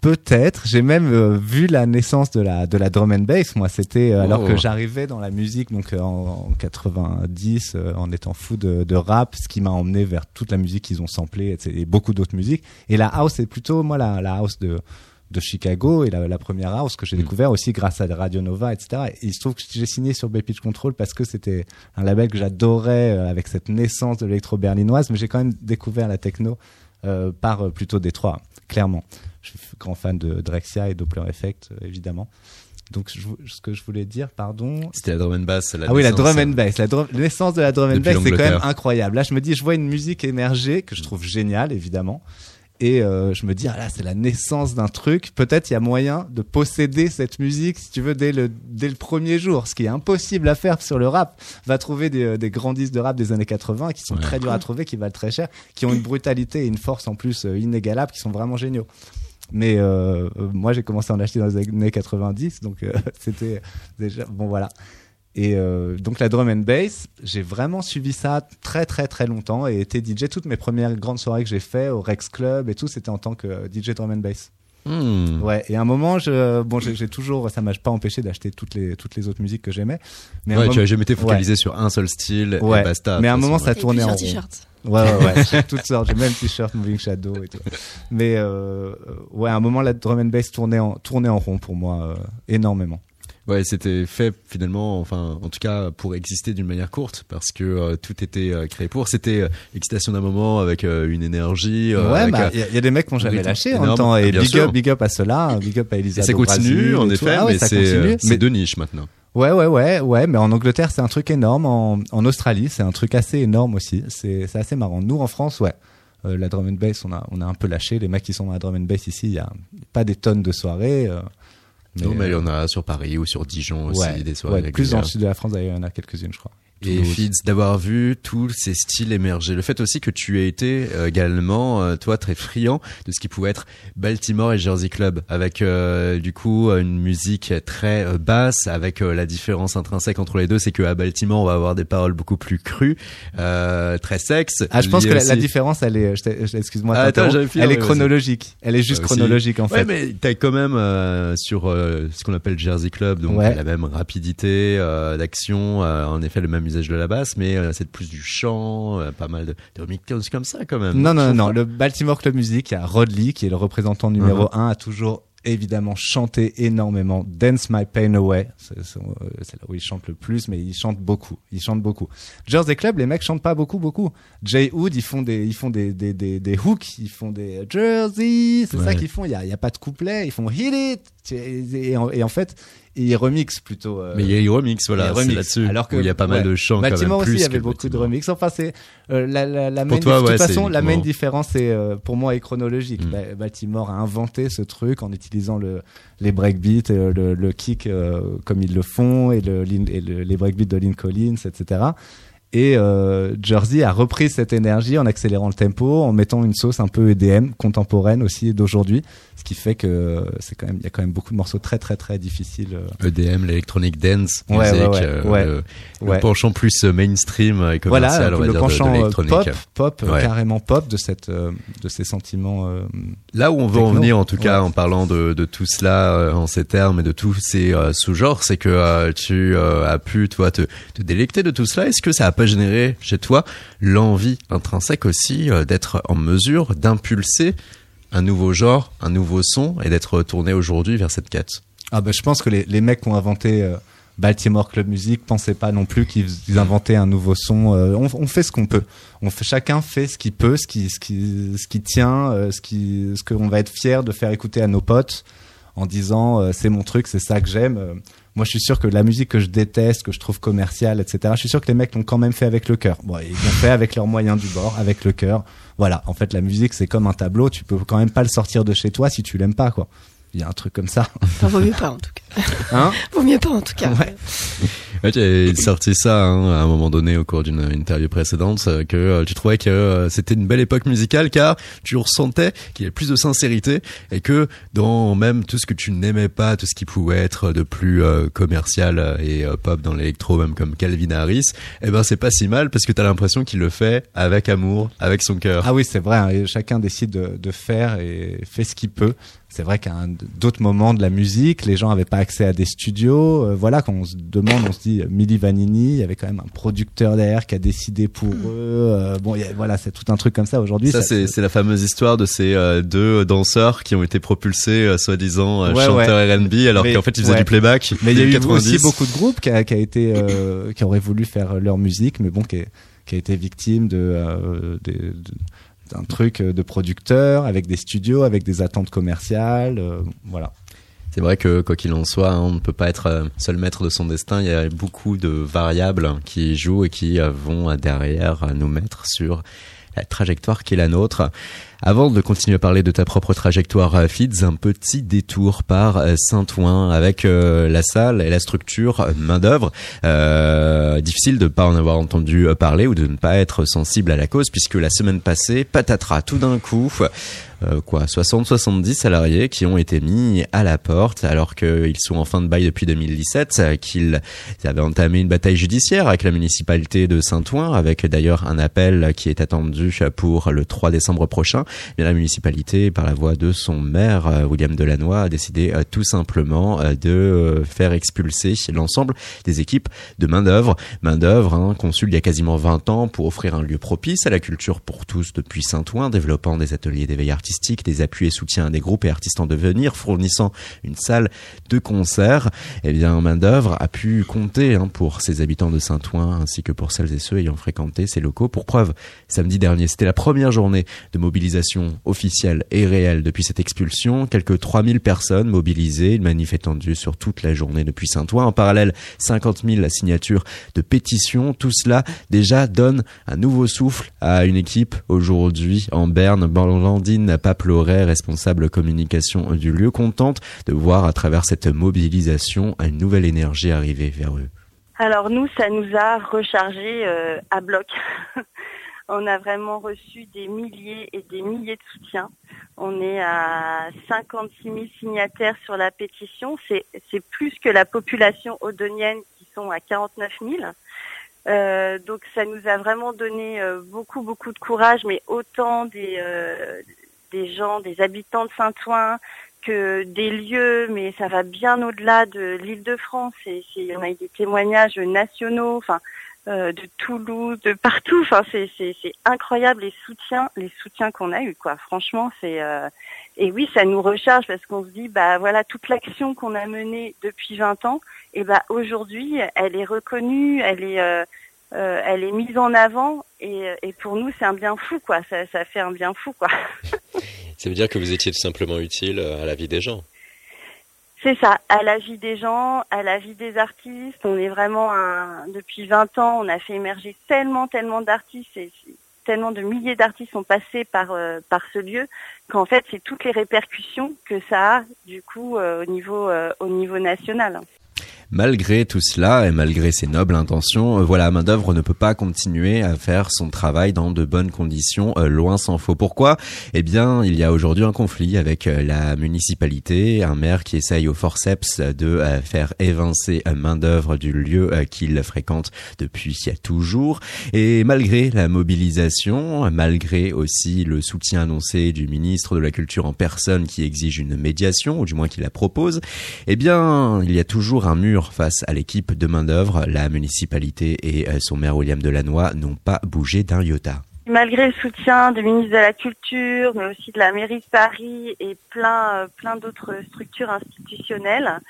Peut-être. J'ai même euh, vu la naissance de la de la drum and bass. Moi, c'était euh, alors que j'arrivais dans la musique, donc euh, en, 90, en étant fou de, de rap, ce qui m'a emmené vers toute la musique qu'ils ont samplé et, beaucoup d'autres musiques. Et la house, c'est plutôt moi la, la house de de Chicago et la, la première house que j'ai mm. découvert aussi grâce à Radio Nova, etc. Et il se trouve que j'ai signé sur Bay Pitch Control parce que c'était un label que j'adorais avec cette naissance de l'électro berlinoise, mais j'ai quand même découvert la techno par plutôt Détroit, clairement. Je suis grand fan de Drexia et Doppler Effect, euh, évidemment. Donc, ce que je voulais dire, pardon. C'était la drum and bass. La ah oui, la drum and bass. La naissance de la drum and bass, c'est quand même incroyable. Là, je me dis, je vois une musique émerger que je trouve géniale, évidemment. Et euh, je me dis, ah là, c'est la naissance d'un truc. Peut-être il y a moyen de posséder cette musique, si tu veux, dès le, dès le premier jour. Ce qui est impossible à faire sur le rap. Va trouver des, euh, des grands disques de rap des années 80 qui sont très durs à trouver, qui valent très cher, qui ont une brutalité et une force en plus inégalable, qui sont vraiment géniaux. Mais euh, euh, moi, j'ai commencé à en acheter dans les années 90, donc euh, c'était déjà bon voilà. Et euh, donc la drum and bass, j'ai vraiment suivi ça très très très longtemps et été DJ. Toutes mes premières grandes soirées que j'ai fait au Rex Club et tout, c'était en tant que DJ drum and bass. Hmm. Ouais, et à un moment, je, bon, j'ai toujours, ça m'a pas empêché d'acheter toutes les toutes les autres musiques que j'aimais. Mais ouais, tu as jamais été focalisé sur un seul style ouais. et basta. Mais à un moment, ça tournait en rond. Ouais, ouais, ouais. j'ai toutes sortes. J'ai même t-shirt Moving Shadow et tout. Mais euh, ouais, à un moment, la drum and bass tournait en tournait en rond pour moi euh, énormément. Ouais, c'était fait finalement, enfin, en tout cas, pour exister d'une manière courte, parce que euh, tout était euh, créé pour. C'était euh, l'excitation d'un moment avec une énergie. ouais, il bah, y, a des mecs qui n'ont jamais lâché en temps. Et big up, big up à cela, big up à Elisa. Et ça continue, en effet, ah mais c'est mais de niche maintenant. Ouais, ouais, ouais, ouais, mais en Angleterre, c'est un truc énorme. En, en Australie, c'est un truc assez énorme aussi. C'est assez marrant. Nous, en France, ouais. la drum and bass, on a, on a un peu lâché. Les mecs qui sont dans la drum and bass ici, il y a pas des tonnes de soirées. Mais non, mais il y en a sur Paris ou sur Dijon aussi, des soirées. Ouais, plus dans le sud de la France, d'ailleurs, il y en a quelques-unes, je crois et Fids d'avoir vu tous ces styles émerger. Le fait aussi que tu aies été euh, également, euh, toi, très friand de ce qui pouvait être Baltimore et Jersey Club, avec euh, du coup une musique très basse, avec la différence intrinsèque entre les deux, c'est que à Baltimore on va avoir des paroles beaucoup plus crues, très sexes. Ah, je pense que la, différence, elle est, excuse-moi, ah, elle est chronologique. Elle est juste chronologique en fait. Ouais, mais t'as quand même sur ce qu'on appelle Jersey Club, donc la même rapidité d'action, en effet le même usage de la basse, mais euh, c'est plus du chant, euh, pas mal de, de comme ça quand même. Non, non, non, Le Baltimore Club Music, il y a Rod Lee, qui est le représentant numéro uh-huh. un, a toujours évidemment chanté énormément. Dance My Pain Away, c'est là où il chante le plus, mais il chante beaucoup. Il chante beaucoup. Jersey Club, les mecs chantent pas beaucoup, beaucoup. Jay Hood, ils font des, ils font des, des, des, des hooks, ils font des Jersey, c'est ça qu'ils font. Il y a, y a pas de couplet, ils font Hit It. Et, et en fait, il remix plutôt. Euh, mais il y a eu remix, voilà, c'est là-dessus. Alors que il y a pas mal de chants quand même aussi, il y avait beaucoup de remix. Enfin, c'est euh, la, la, la main, de toute façon, la main différence, c'est euh, pour moi est chronologique. Mm. Baltimore a inventé ce truc en utilisant le les breakbeats, le, le kick comme ils le font et, le, et le, les breakbeats de Lynn Collins, etc. Et euh, Jersey a repris cette énergie en accélérant le tempo, en mettant une sauce un peu EDM contemporaine aussi d'aujourd'hui, ce qui fait que c'est quand même il y a quand même beaucoup de morceaux très très très difficiles. EDM, l'électronic dance, Ouais, music, ouais, ouais, euh, le, penchant plus euh, mainstream et commercial, Voilà, on va le dire, de- de, penchant euh, pop, pop, euh, carrément pop de cette euh, de ces sentiments. euh, Là où on veut en venir, en tout cas, en parlant de, de tout cela euh, en ces termes et de tous ces euh, sous-genres, c'est que euh, tu euh, as pu, toi, te, te délecter de tout cela. Est-ce que ça a pas généré chez toi l'envie intrinsèque aussi euh, d'être en mesure d'impulser un nouveau genre, un nouveau son et d'être tourné aujourd'hui vers cette quête Ah ben je pense que les, mecs qui ont inventé euh, Baltimore Club Music pensaient pas non plus qu'ils ils inventaient un nouveau son. Euh, on, fait ce qu'on peut. On fait, chacun fait ce qu'il peut, ce qui, ce qui, ce qui tient, ce ce qu'on va être fier de faire écouter à nos potes en disant c'est mon truc, c'est ça que j'aime. Moi, je suis sûr que la musique que je déteste, que je trouve commerciale, etc. Je suis sûr que les mecs l'ont quand même fait avec le cœur. Bon, ils l'ont fait avec leurs moyens du bord, avec le cœur. Voilà. En fait, la musique, c'est comme un tableau. Tu peux quand même pas le sortir de chez toi si tu l'aimes pas, quoi. Il y a un truc comme ça. Enfin, vaut mieux pas en tout cas. Hein? Vaut mieux pas en tout cas. Ouais. Ouais, tu as sorti ça hein, à un moment donné au cours d'une interview précédente euh, que euh, tu trouvais que euh, c'était une belle époque musicale car tu ressentais qu'il y avait plus de sincérité et que dans même tout ce que tu n'aimais pas, tout ce qui pouvait être de plus commercial et pop dans l'électro, même comme Calvin Harris, eh ben c'est pas si mal parce que tu as l'impression qu'il le fait avec amour, avec son cœur. Ah oui, c'est vrai. hein, chacun décide de, faire et fait ce qu'il peut. C'est vrai qu'à d'autres moments de la musique, les gens n'avaient pas accès à des studios. Voilà, quand on se demande, on se dit euh, Milli Vanilli, il y avait quand même un producteur derrière qui a décidé pour eux. Euh, bon, il y a- voilà, c'est tout un truc comme ça aujourd'hui. Ça, c'est, c'est la fameuse histoire de ces euh, deux danseurs qui ont été propulsés, euh, soi-disant, euh, Ouais, chanteurs R&B, alors qu'en fait ils faisaient ouais. du playback. Mais il y a eu 90. aussi beaucoup de groupes qui a, qui a été, euh, qui auraient voulu faire leur musique, mais bon, qui, qui a été victime de, euh, des- de- d'un truc de producteur avec des studios, avec des attentes commerciales, euh, voilà. C'est vrai que quoi qu'il en soit, hein, on ne peut pas être euh, seul maître de son destin. Il y a beaucoup de variables qui jouent et qui euh, vont euh, derrière nous mettre sur la trajectoire qui est la nôtre. Avant de continuer à parler de ta propre trajectoire Fids, un petit détour par Saint-Ouen avec la salle et la structure euh, main d'œuvre. Euh, difficile de ne pas en avoir entendu parler ou de ne pas être sensible à la cause puisque la semaine passée, patatras, tout d'un coup, euh, quoi, 60-70 salariés qui ont été mis à la porte alors qu'ils sont en fin de bail depuis 2017, euh, qu'ils avaient entamé une bataille judiciaire avec la municipalité de Saint-Ouen, avec d'ailleurs un appel qui est attendu pour le 3 décembre prochain. Mais la municipalité, par la voix de son maire, euh, William Delannoy, a décidé tout simplement de faire expulser l'ensemble des équipes de main-d'œuvre. Main-d'œuvre hein, conçue il y a quasiment 20 ans pour offrir un lieu propice à la culture pour tous depuis Saint-Ouen, développant des ateliers d'éveil artistique, des appuis et soutiens à des groupes et artistes en devenir, fournissant une salle de concert. Eh bien, main-d'œuvre a pu compter hein, pour ses habitants de Saint-Ouen ainsi que pour celles et ceux ayant fréquenté ces locaux. Pour preuve, samedi dernier, c'était la première journée de mobilisation officielle et réelle depuis cette expulsion. Quelques 3000 personnes mobilisées, une manif étendue sur toute la journée depuis Saint-Ouen. En parallèle, 50 000 signatures de pétitions. Tout cela déjà donne un nouveau souffle à une équipe aujourd'hui en Berne. Blandine Paploret, responsable communication du lieu, contente de voir à travers cette mobilisation une nouvelle énergie arriver vers eux. Alors nous, ça nous a rechargé euh, à bloc. On a vraiment reçu des milliers et des milliers de soutiens. On est à 56 000 signataires sur la pétition. C'est plus que la population odonienne qui sont à 49 000. Euh, donc ça nous a vraiment donné euh, beaucoup beaucoup de courage, mais autant des des gens, des habitants de Saint-Ouen que des lieux, mais ça va bien au-delà de l'Île-de-France. Et c'est- on a eu des témoignages nationaux, enfin euh, de Toulouse, de partout. Enfin c'est incroyable les soutiens, les soutiens qu'on a eu quoi. Franchement c'est euh, et oui ça nous recharge parce qu'on se dit bah voilà toute l'action qu'on a menée depuis 20 ans et bah aujourd'hui elle est reconnue, elle est euh, euh, elle est mise en avant et, et pour nous c'est un bien fou quoi. Ça ça fait un bien fou quoi. Ça veut dire que vous étiez tout simplement utile à la vie des gens. C'est ça, à la vie des gens, à la vie des artistes. On est vraiment un, depuis 20 ans, on a fait émerger tellement, tellement d'artistes et tellement de milliers d'artistes sont passés par euh, par ce lieu qu'en fait c'est toutes les répercussions que ça a du coup euh, au niveau euh, au niveau national. Malgré tout cela et malgré ses nobles intentions, euh, voilà, main d'œuvre ne peut pas continuer à faire son travail dans de bonnes conditions, euh, loin s'en faut. Pourquoi? Eh bien, il y a aujourd'hui un conflit avec euh, la municipalité, un maire qui essaye au forceps de faire évincer main d'œuvre du lieu qu'il fréquente depuis toujours. Et malgré la mobilisation, malgré aussi le soutien annoncé du ministre de la Culture en personne qui exige une médiation, ou du moins qui la propose, eh bien, il y a toujours un mur face à l'équipe de main-d'œuvre. La municipalité et euh, son maire William Delannoy n'ont pas bougé d'un iota. Malgré le soutien du ministre de la Culture, mais aussi de la mairie de Paris et plein, euh, plein d'autres structures institutionnelles,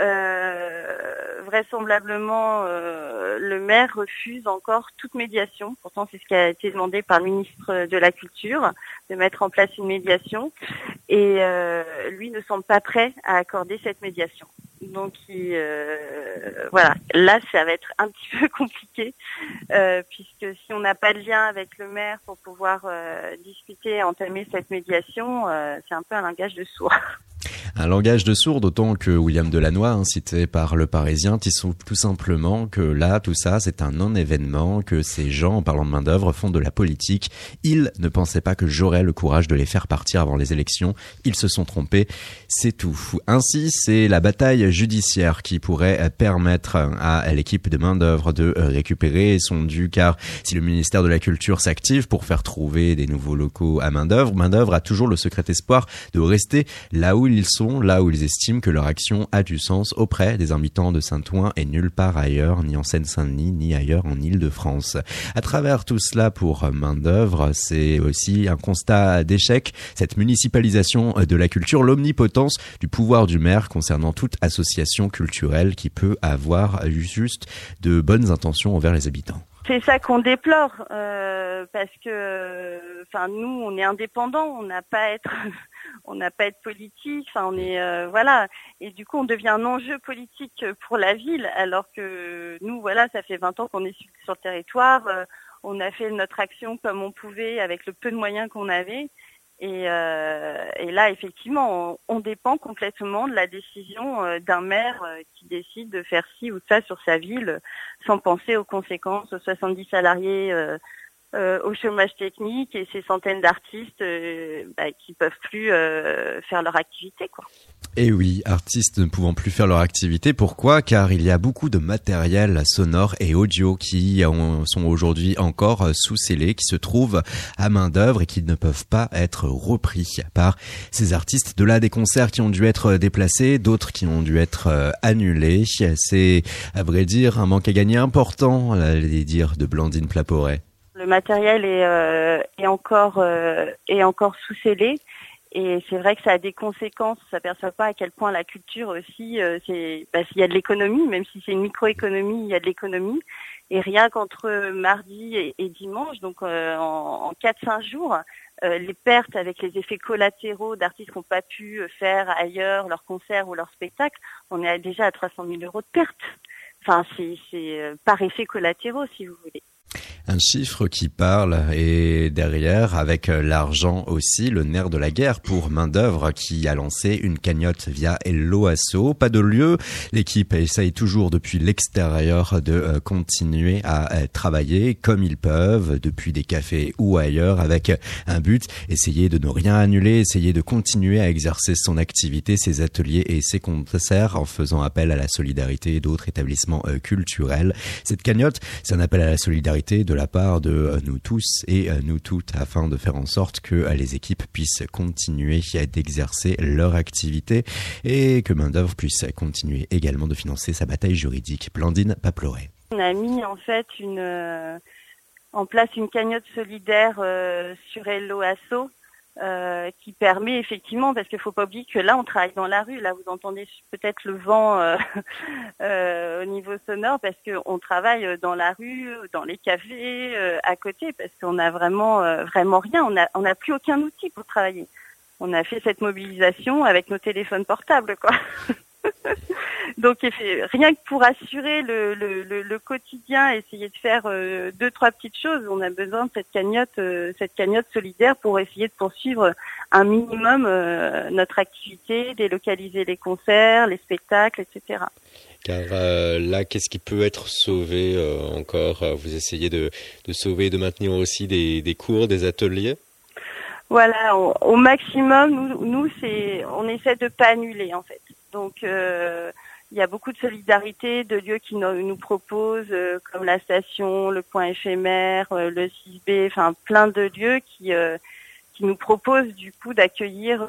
euh, vraisemblablement, le maire refuse encore toute médiation. Pourtant, c'est ce qui a été demandé par le ministre de la Culture, de mettre en place une médiation. Et lui ne semble pas prêt à accorder cette médiation. Donc euh, voilà, là ça va être un petit peu compliqué euh, puisque si on n'a pas de lien avec le maire pour pouvoir euh, discuter, entamer cette médiation, c'est un peu un langage de sourd. Un langage de sourd, d'autant que William Delannoy, hein, cité par le Parisien, dit tout simplement que là, tout ça, c'est un non-événement, que ces gens, en parlant de main-d'œuvre, font de la politique. Ils ne pensaient pas que j'aurais le courage de les faire partir avant les élections. Ils se sont trompés. C'est tout. Ainsi, c'est la bataille judiciaire qui pourrait permettre à l'équipe de main-d'œuvre de récupérer son dû, car si le ministère de la Culture s'active pour faire trouver des nouveaux locaux à main-d'œuvre, main-d'œuvre a toujours le secret espoir de rester là où ils sont là où ils estiment que leur action a du sens auprès des habitants de Saint-Ouen et nulle part ailleurs, ni en Seine-Saint-Denis, ni ailleurs en Île-de-France. À travers tout cela pour main d'œuvre, c'est aussi un constat d'échec, cette municipalisation de la culture, l'omnipotence du pouvoir du maire concernant toute association culturelle qui peut avoir juste de bonnes intentions envers les habitants. C'est ça qu'on déplore euh, parce que, enfin, nous, on est indépendants, on n'a pas à être on n'a pas être politique, enfin on est euh, voilà, et du coup on devient un enjeu politique pour la ville, alors que nous voilà, ça fait 20 ans qu'on est sur, le territoire, euh, on a fait notre action comme on pouvait avec le peu de moyens qu'on avait, et, euh, et, là effectivement on, dépend complètement de la décision d'un maire qui décide de faire ci ou ça sur sa ville, sans penser aux conséquences aux 70 salariés euh, au chômage technique et ces centaines d'artistes euh, bah, qui peuvent plus euh, faire leur activité quoi. Et eh oui, artistes ne pouvant plus faire leur activité. Pourquoi? Car il y a beaucoup de matériel sonore et audio qui sont aujourd'hui encore sous scellés, qui se trouvent à main d'œuvre et qui ne peuvent pas être repris par ces artistes. De là, des concerts qui ont dû être déplacés, d'autres qui ont dû être annulés. C'est, à vrai dire, un manque à gagner important, les dire de Blandine Plaporet le matériel est, euh, est encore euh, est encore sous scellé et c'est vrai que ça a des conséquences. On s'aperçoit pas à quel point la culture aussi, euh, c'est, bah, s'il y a de l'économie, même si c'est une microéconomie, il y a de l'économie. Et rien qu'entre mardi et, dimanche, donc en, en 4-5 jours, les pertes avec les effets collatéraux d'artistes qui n'ont pas pu faire ailleurs leur concert ou leur spectacle, on est déjà à 300 000 euros de pertes. Enfin, c'est, c'est par effet collatéraux, si vous voulez un chiffre qui parle et derrière avec euh, l'argent aussi le nerf de la guerre pour main d'œuvre qui a lancé une cagnotte via Helloasso. Pas de lieu, l'équipe essaye toujours depuis l'extérieur de euh, continuer à euh, travailler comme ils peuvent depuis des cafés ou ailleurs avec un but essayer de ne rien annuler, essayer de continuer à exercer son activité, ses ateliers et ses concerts en faisant appel à la solidarité d'autres établissements culturels. Cette cagnotte, c'est un appel à la solidarité de la part de euh, nous tous et euh, nous toutes afin de faire en sorte que euh, les équipes puissent continuer d'exercer leur activité et que main d'œuvre puisse continuer également de financer sa bataille juridique. Blandine Paploret. On a mis en fait une en place une cagnotte solidaire sur Hello Asso euh, qui permet effectivement, parce qu'il faut pas oublier que là on travaille dans la rue, là vous entendez peut-être le vent euh, euh, au niveau sonore, parce qu'on travaille dans la rue, dans les cafés, à côté, parce qu'on a vraiment vraiment rien, on n'a plus aucun outil pour travailler. On a fait cette mobilisation avec nos téléphones portables, quoi. Donc rien que pour assurer le, le, le, quotidien, essayer de faire euh, deux trois petites choses, on a besoin de cette cagnotte, euh, cette cagnotte solidaire pour essayer de poursuivre un minimum euh, notre activité, délocaliser les concerts, les spectacles, etc. Car là, qu'est-ce qui peut être sauvé encore Vous essayez de, de sauver, de maintenir aussi des, des cours, des ateliers? Voilà, au, maximum, nous, nous c'est, on essaie de pas annuler en fait. Donc, euh, il y a beaucoup de solidarité, de lieux qui nous, proposent, euh, comme la station, le point éphémère, euh, le 6B, enfin plein de lieux qui qui nous proposent du coup d'accueillir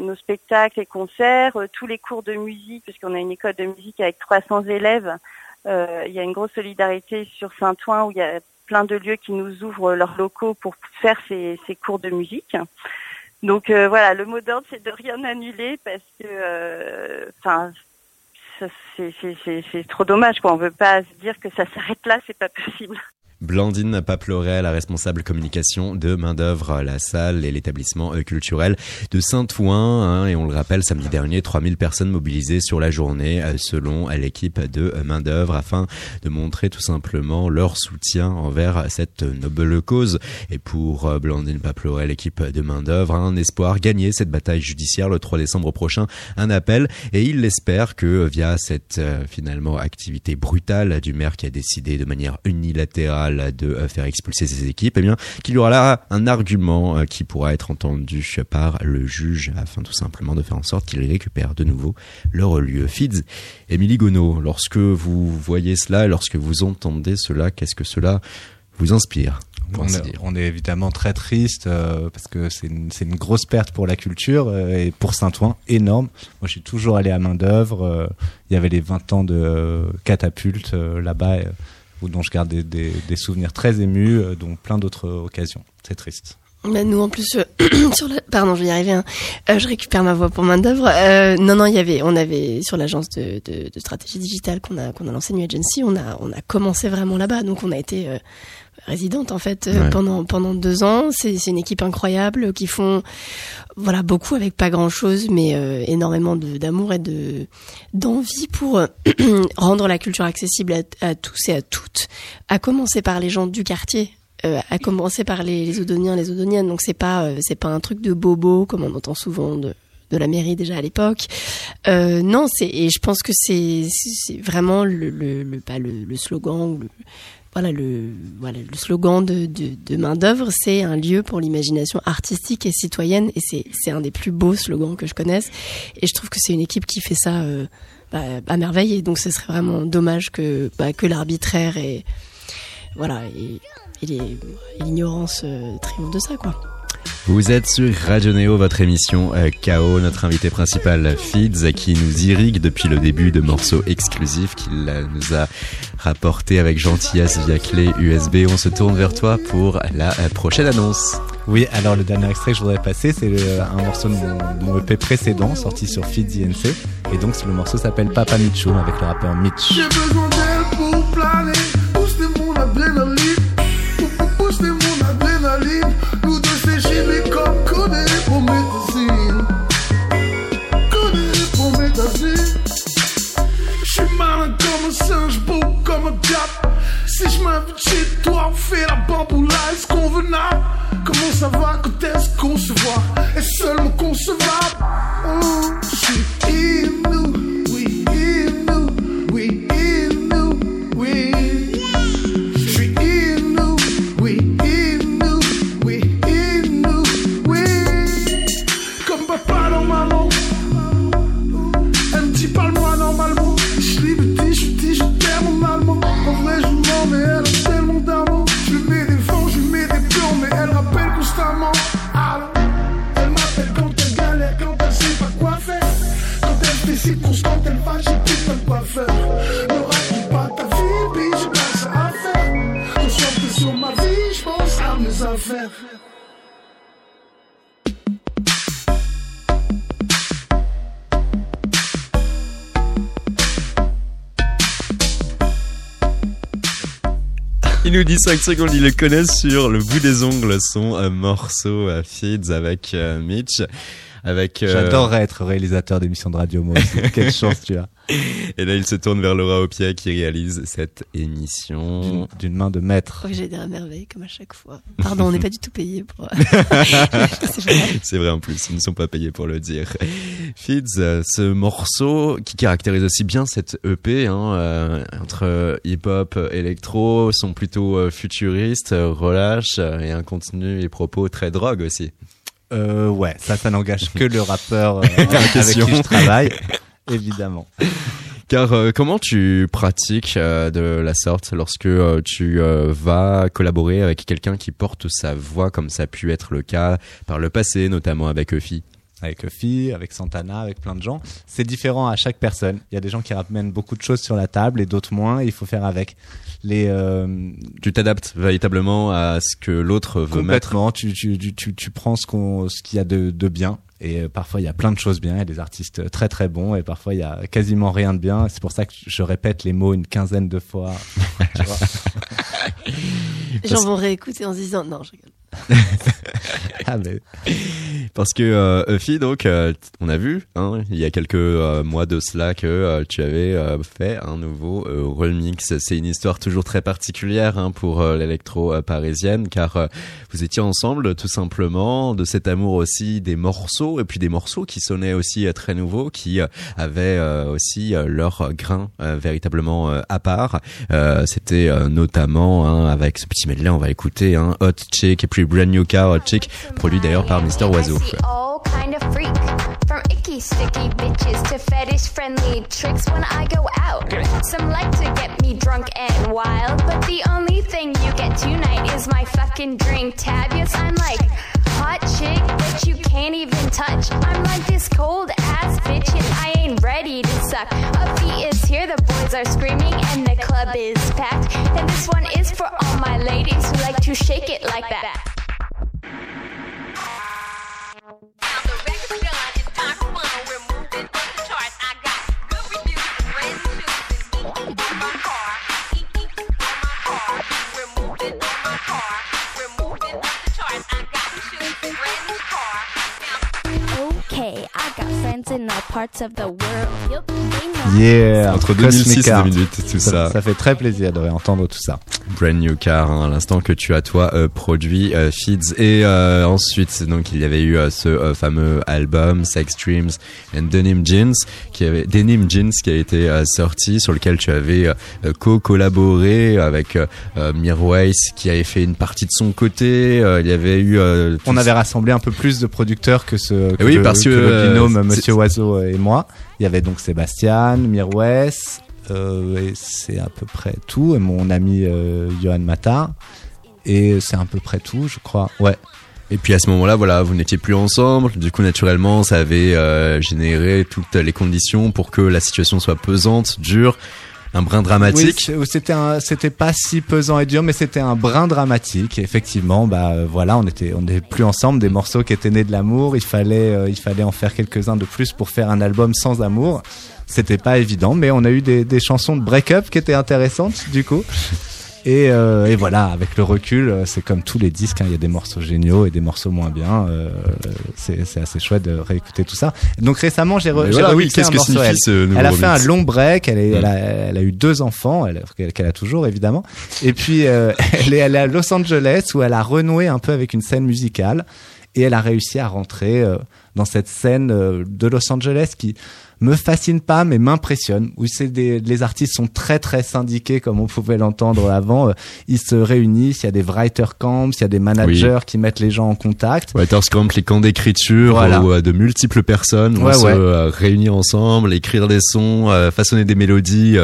nos spectacles et concerts, tous les cours de musique, puisqu'on a une école de musique avec 300 élèves. il y a une grosse solidarité sur Saint-Ouen où il y a plein de lieux qui nous ouvrent leurs locaux pour faire ces, ces cours de musique. Donc euh, voilà, le mot d'ordre c'est de rien annuler parce que, euh, enfin, c'est trop dommage quoi. On veut pas se dire que ça s'arrête là, c'est pas possible. Blandine Paplorel, la responsable communication de main d'œuvre, la salle et l'établissement euh, culturel de Saint-Ouen. Hein, et on le rappelle, samedi dernier, 3000 personnes mobilisées sur la journée euh, selon l'équipe de main d'œuvre afin de montrer tout simplement leur soutien envers cette noble cause. Et pour euh, Blandine Paplorel, l'équipe de main d'œuvre, un espoir gagner cette bataille judiciaire le 3 décembre prochain. Un appel et il l'espère que via cette finalement activité brutale du maire qui a décidé de manière unilatérale de euh, faire expulser ses équipes, eh bien qu'il y aura là un argument euh, qui pourra être entendu par le juge afin tout simplement de faire en sorte qu'ils récupèrent de nouveau leur lieu. Fids, Émilie Gonneau, lorsque vous voyez cela, lorsque vous entendez cela, qu'est-ce que cela vous inspire on est, évidemment très triste euh, parce que c'est une, une, grosse perte pour la culture et pour Saint-Ouen, énorme. Moi, je suis toujours allé à main d'œuvre. il y avait les 20 ans de catapulte là-bas dont je garde des, souvenirs très émus, euh, dont plein d'autres occasions. C'est triste. Bah, nous en plus euh, pardon je vais y arriver hein. euh, je récupère ma voix pour main d'œuvre non non il y avait on avait sur l'agence de, stratégie digitale qu'on a qu'on a lancé New Agency on a on a commencé vraiment là-bas donc on a été résidente en fait euh, pendant pendant deux ans. C'est une équipe incroyable qui font voilà beaucoup avec pas grand chose, mais euh, énormément d'amour et de d'envie pour euh, rendre la culture accessible à, tous et à toutes. À commencer par les gens du quartier. à commencer par les, les Odoniens, les Odoniennes. Donc c'est pas c'est pas un truc de bobo comme on entend souvent de de la mairie déjà à l'époque. Euh, non, c'est et je pense que c'est vraiment le le, le, pas le, le slogan ou le, voilà le voilà le slogan de, de, main d'œuvre, c'est un lieu pour l'imagination artistique et citoyenne, et c'est un des plus beaux slogans que je connaisse. Et je trouve que c'est une équipe qui fait ça euh, bah, à merveille, et donc ce serait vraiment dommage que bah, que l'arbitraire et voilà et, et l'ignorance euh, triomphe de ça quoi. Vous êtes sur Radio Néo, votre émission euh, KO. Notre invité principal, Fids, qui nous irrigue depuis le début de morceaux exclusifs qu'il nous a rapporté avec gentillesse via clé USB. On se tourne vers toi pour la euh, prochaine annonce. Oui, alors le dernier extrait que je voudrais passer, c'est un morceau de mon, EP précédent, sorti sur Fids INC. Et donc le morceau s'appelle Papa Micho avec le rappeur Mitch. J'ai besoin d'elle pour planer, Comment ça va, quand est-ce qu'on se voit? Est-ce seulement concevable nous dit 5 secondes, il le connaît sur le bout des ongles, son euh, morceau euh, Feeds avec euh, Mitch. Avec. euh, J'adorerais être réalisateur d'émissions de radio, moi aussi. Quelle chance tu as. Et là, il se tourne vers Laura Opia qui réalise cette émission. D'une- main de maître. Oh, j'ai des à merveille, comme à chaque fois. Pardon, on n'est pas du tout payé pour. c'est vrai. C'est vrai en plus, ils ne sont pas payés pour le dire. Fids, euh, ce morceau qui caractérise aussi bien cette EP, hein, euh, entre hip-hop, euh, électro, sont plutôt euh, futuristes, euh, relâche euh, et un contenu et propos très drogue aussi. Euh, ouais, ça, ça n'engage que le rappeur euh, avec question. qui je travaille, évidemment. Car euh, comment tu pratiques euh, de la sorte lorsque tu vas collaborer avec quelqu'un qui porte sa voix comme ça a pu être le cas par le passé, notamment avec Euphie Avec Euphie, avec Santana, avec plein de gens. C'est différent à chaque personne. Il y a des gens qui ramènent beaucoup de choses sur la table et d'autres moins. et il faut faire avec. Les euh, Tu t'adaptes véritablement à ce que l'autre veut mettre. complètement, tu, tu, tu, tu, tu prends ce qu'on, ce qu'il y a de, de bien. Et euh, parfois il y a plein de choses bien, il y a des artistes très très bons et parfois il y a quasiment rien de bien. C'est pour ça que je répète les mots une quinzaine de fois. Tu vois Les gens vont réécouter en se disant non, je rigole. ah, Parce que euh, donc, euh, on a vu, hein, il y a quelques euh, mois de cela que euh, tu avais euh, fait un nouveau remix. C'est une histoire toujours très particulière hein, pour l'électro parisienne, car vous étiez ensemble tout simplement de cet amour aussi des morceaux et puis des morceaux qui sonnaient aussi très nouveaux, qui avaient aussi leur grain véritablement à part. C'était notamment hein, avec ce petit medley, on va écouter hein, Hot Chick et puis Brand New Car Hot Chick, produit d'ailleurs par Mister Oiseau. I see all kind of freak. From icky, sticky bitches to fetish friendly tricks when I go out. Some like to get me drunk and wild, but the only thing you get tonight is my fucking drink tab. Yes, I'm like hot chick that you can't even touch. I'm like this cold ass bitch and I ain't ready to suck. Is here, the boys are screaming and the club is packed. And this one is for all my ladies who like to shake it like that. Parts of the world. Yeah. Entre Cosmic 2006 et Art. 2008, tout Ça, ça. ça fait très plaisir de réentendre tout ça. Brand New Car, hein, à l'instant que tu as toi euh, produit euh, Feeds et euh, ensuite donc il y avait eu euh, ce euh, fameux album Sex Dreams and Denim Jeans qui avait Denim Jeans qui a été euh, sorti sur lequel tu avais euh, co-collaboré avec Mirwais qui avait fait une partie de son côté. euh, il y avait eu euh, On avait rassemblé un peu plus de producteurs que ce que Oui, le, parce que, le binôme Monsieur Oiseau et moi. Il y avait donc Sébastien, euh, et c'est à peu près tout. Et mon ami euh, Johan Matar. Et c'est à peu près tout, je crois. Ouais. Et puis à ce moment-là, voilà, vous n'étiez plus ensemble. Du coup, naturellement, ça avait euh, généré toutes les conditions pour que la situation soit pesante, dure, un brin dramatique. c'était pas si pesant et dur, mais c'était un brin dramatique. Et effectivement, bah euh, voilà, on était on n'était plus ensemble. Des morceaux qui étaient nés de l'amour, il fallait euh, il fallait en faire quelques uns de plus pour faire un album sans amour. C'était pas évident, mais on a eu des, des chansons de break-up qui étaient intéressantes du coup. Et, euh, et voilà, avec le recul, euh, c'est comme tous les disques, hein, il y a des morceaux géniaux et des morceaux moins bien. euh, c'est c'est assez chouette de réécouter tout ça. Donc récemlement, j'ai re- voilà, oui, qu'est-ce que morceau, signifie elle. ce nouveau Elle a fait un long break, elle, est, Mm. elle, a, elle a eu deux enfants, elle, qu'elle a toujours évidemment. Et puis euh, elle, est, elle est à Los Angeles où elle a renoué un peu avec une scène musicale et elle a réussi à rentrer euh, dans cette scène euh, de Los Angeles qui me fascine pas mais m'impressionne où c'est des les artistes sont très très syndiqués comme on pouvait l'entendre avant Euh, ils se réunissent il y a des writer camps il y a des managers qui mettent les gens en contact Writers Camp, les camps d'écriture Voilà. où euh, de multiples personnes vont Ouais, se ouais. euh, réunir ensemble, écrire des sons, façonner des mélodies,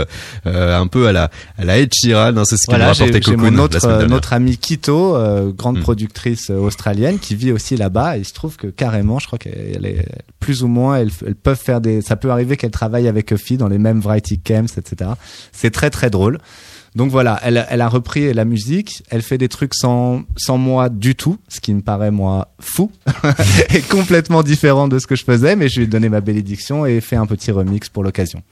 euh, un peu à la à la Ed Sheeran. hein, c'est ce qui Voilà, rapportait j'ai Cocoon mon autre, notre amie Kito, euh, grande Mm. productrice australienne, qui vit aussi là-bas. Et il se trouve que carrément, je crois qu'elle est plus ou moins, elles, elles peuvent faire des. Ça arriver qu'elle travaille avec Euphie dans les mêmes variety camps, etc. C'est très très drôle. Donc voilà, elle, elle a repris la musique, elle fait des trucs sans, sans moi du tout, ce qui me paraît moi fou et complètement différent de ce que je faisais, mais je lui ai donné ma bénédiction et fait un petit remix pour l'occasion.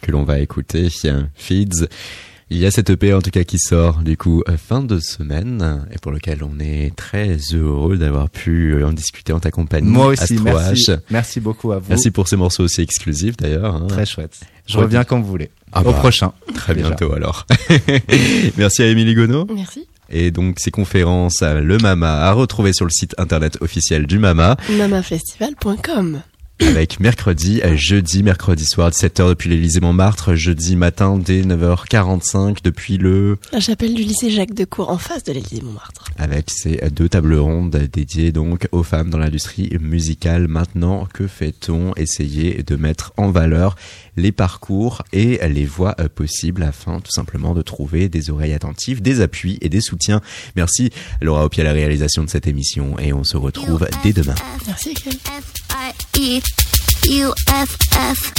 que l'on va écouter, Feeds. Il y a cette EP en tout cas qui sort du coup euh, fin de semaine et pour lequel on est très heureux d'avoir pu euh, en discuter en ta compagnie. Moi aussi, merci, merci beaucoup à vous. Merci pour ces morceaux aussi exclusifs d'ailleurs. hein. Très chouette. Je Ouais. reviens quand vous voulez. Ah Au bah, prochain. Très Déjà. bientôt alors. Merci à Émilie Gonneau. Merci. Et donc ces conférences à Le Mama à retrouver sur le site internet officiel du Mama mamafestival.com. avec mercredi, euh, jeudi, mercredi soir 17h depuis l'Élysée Montmartre, jeudi matin dès 9h45 depuis le La chapelle du lycée Jacques Decour en face de l'Élysée Montmartre. avec ces deux tables rondes dédiées donc aux femmes dans l'industrie musicale. Maintenant, que fait-on? Essayer de mettre en valeur les parcours et les voies euh, possibles afin tout simplement de trouver des oreilles attentives, des appuis et des soutiens. Merci Laura Opi à la réalisation de cette émission et on se retrouve dès demain. Merci, E U F F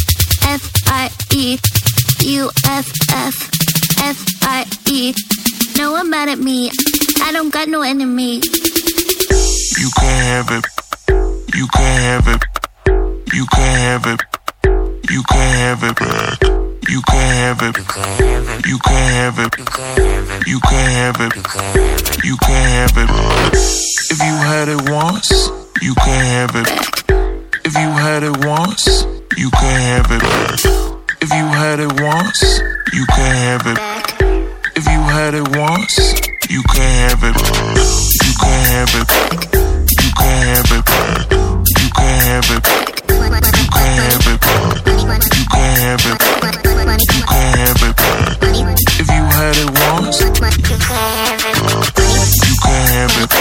F I E U F F F I E. No one mad at me. I don't got no enemy. You can't have it. You can't have it. You can't have it. You can't have it back. You can't have it. You can't have it. You can't have it. You can't have it. If you had it once, you can't have it. If you had it once, you can have it. back. If you had it once, you can have it. back. If you had it once, you can have it. You can have it. back. You can have it. back. You can have it. back. You can have it. back. You can have it. You can have it. If you had it once, you can have it. You can have it.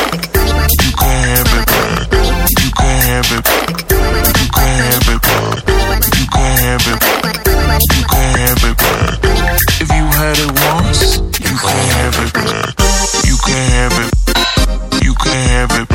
You can have it. You can have it. You have it. You can have it. If you had it once, you can have it. back. You can have it. You can have it.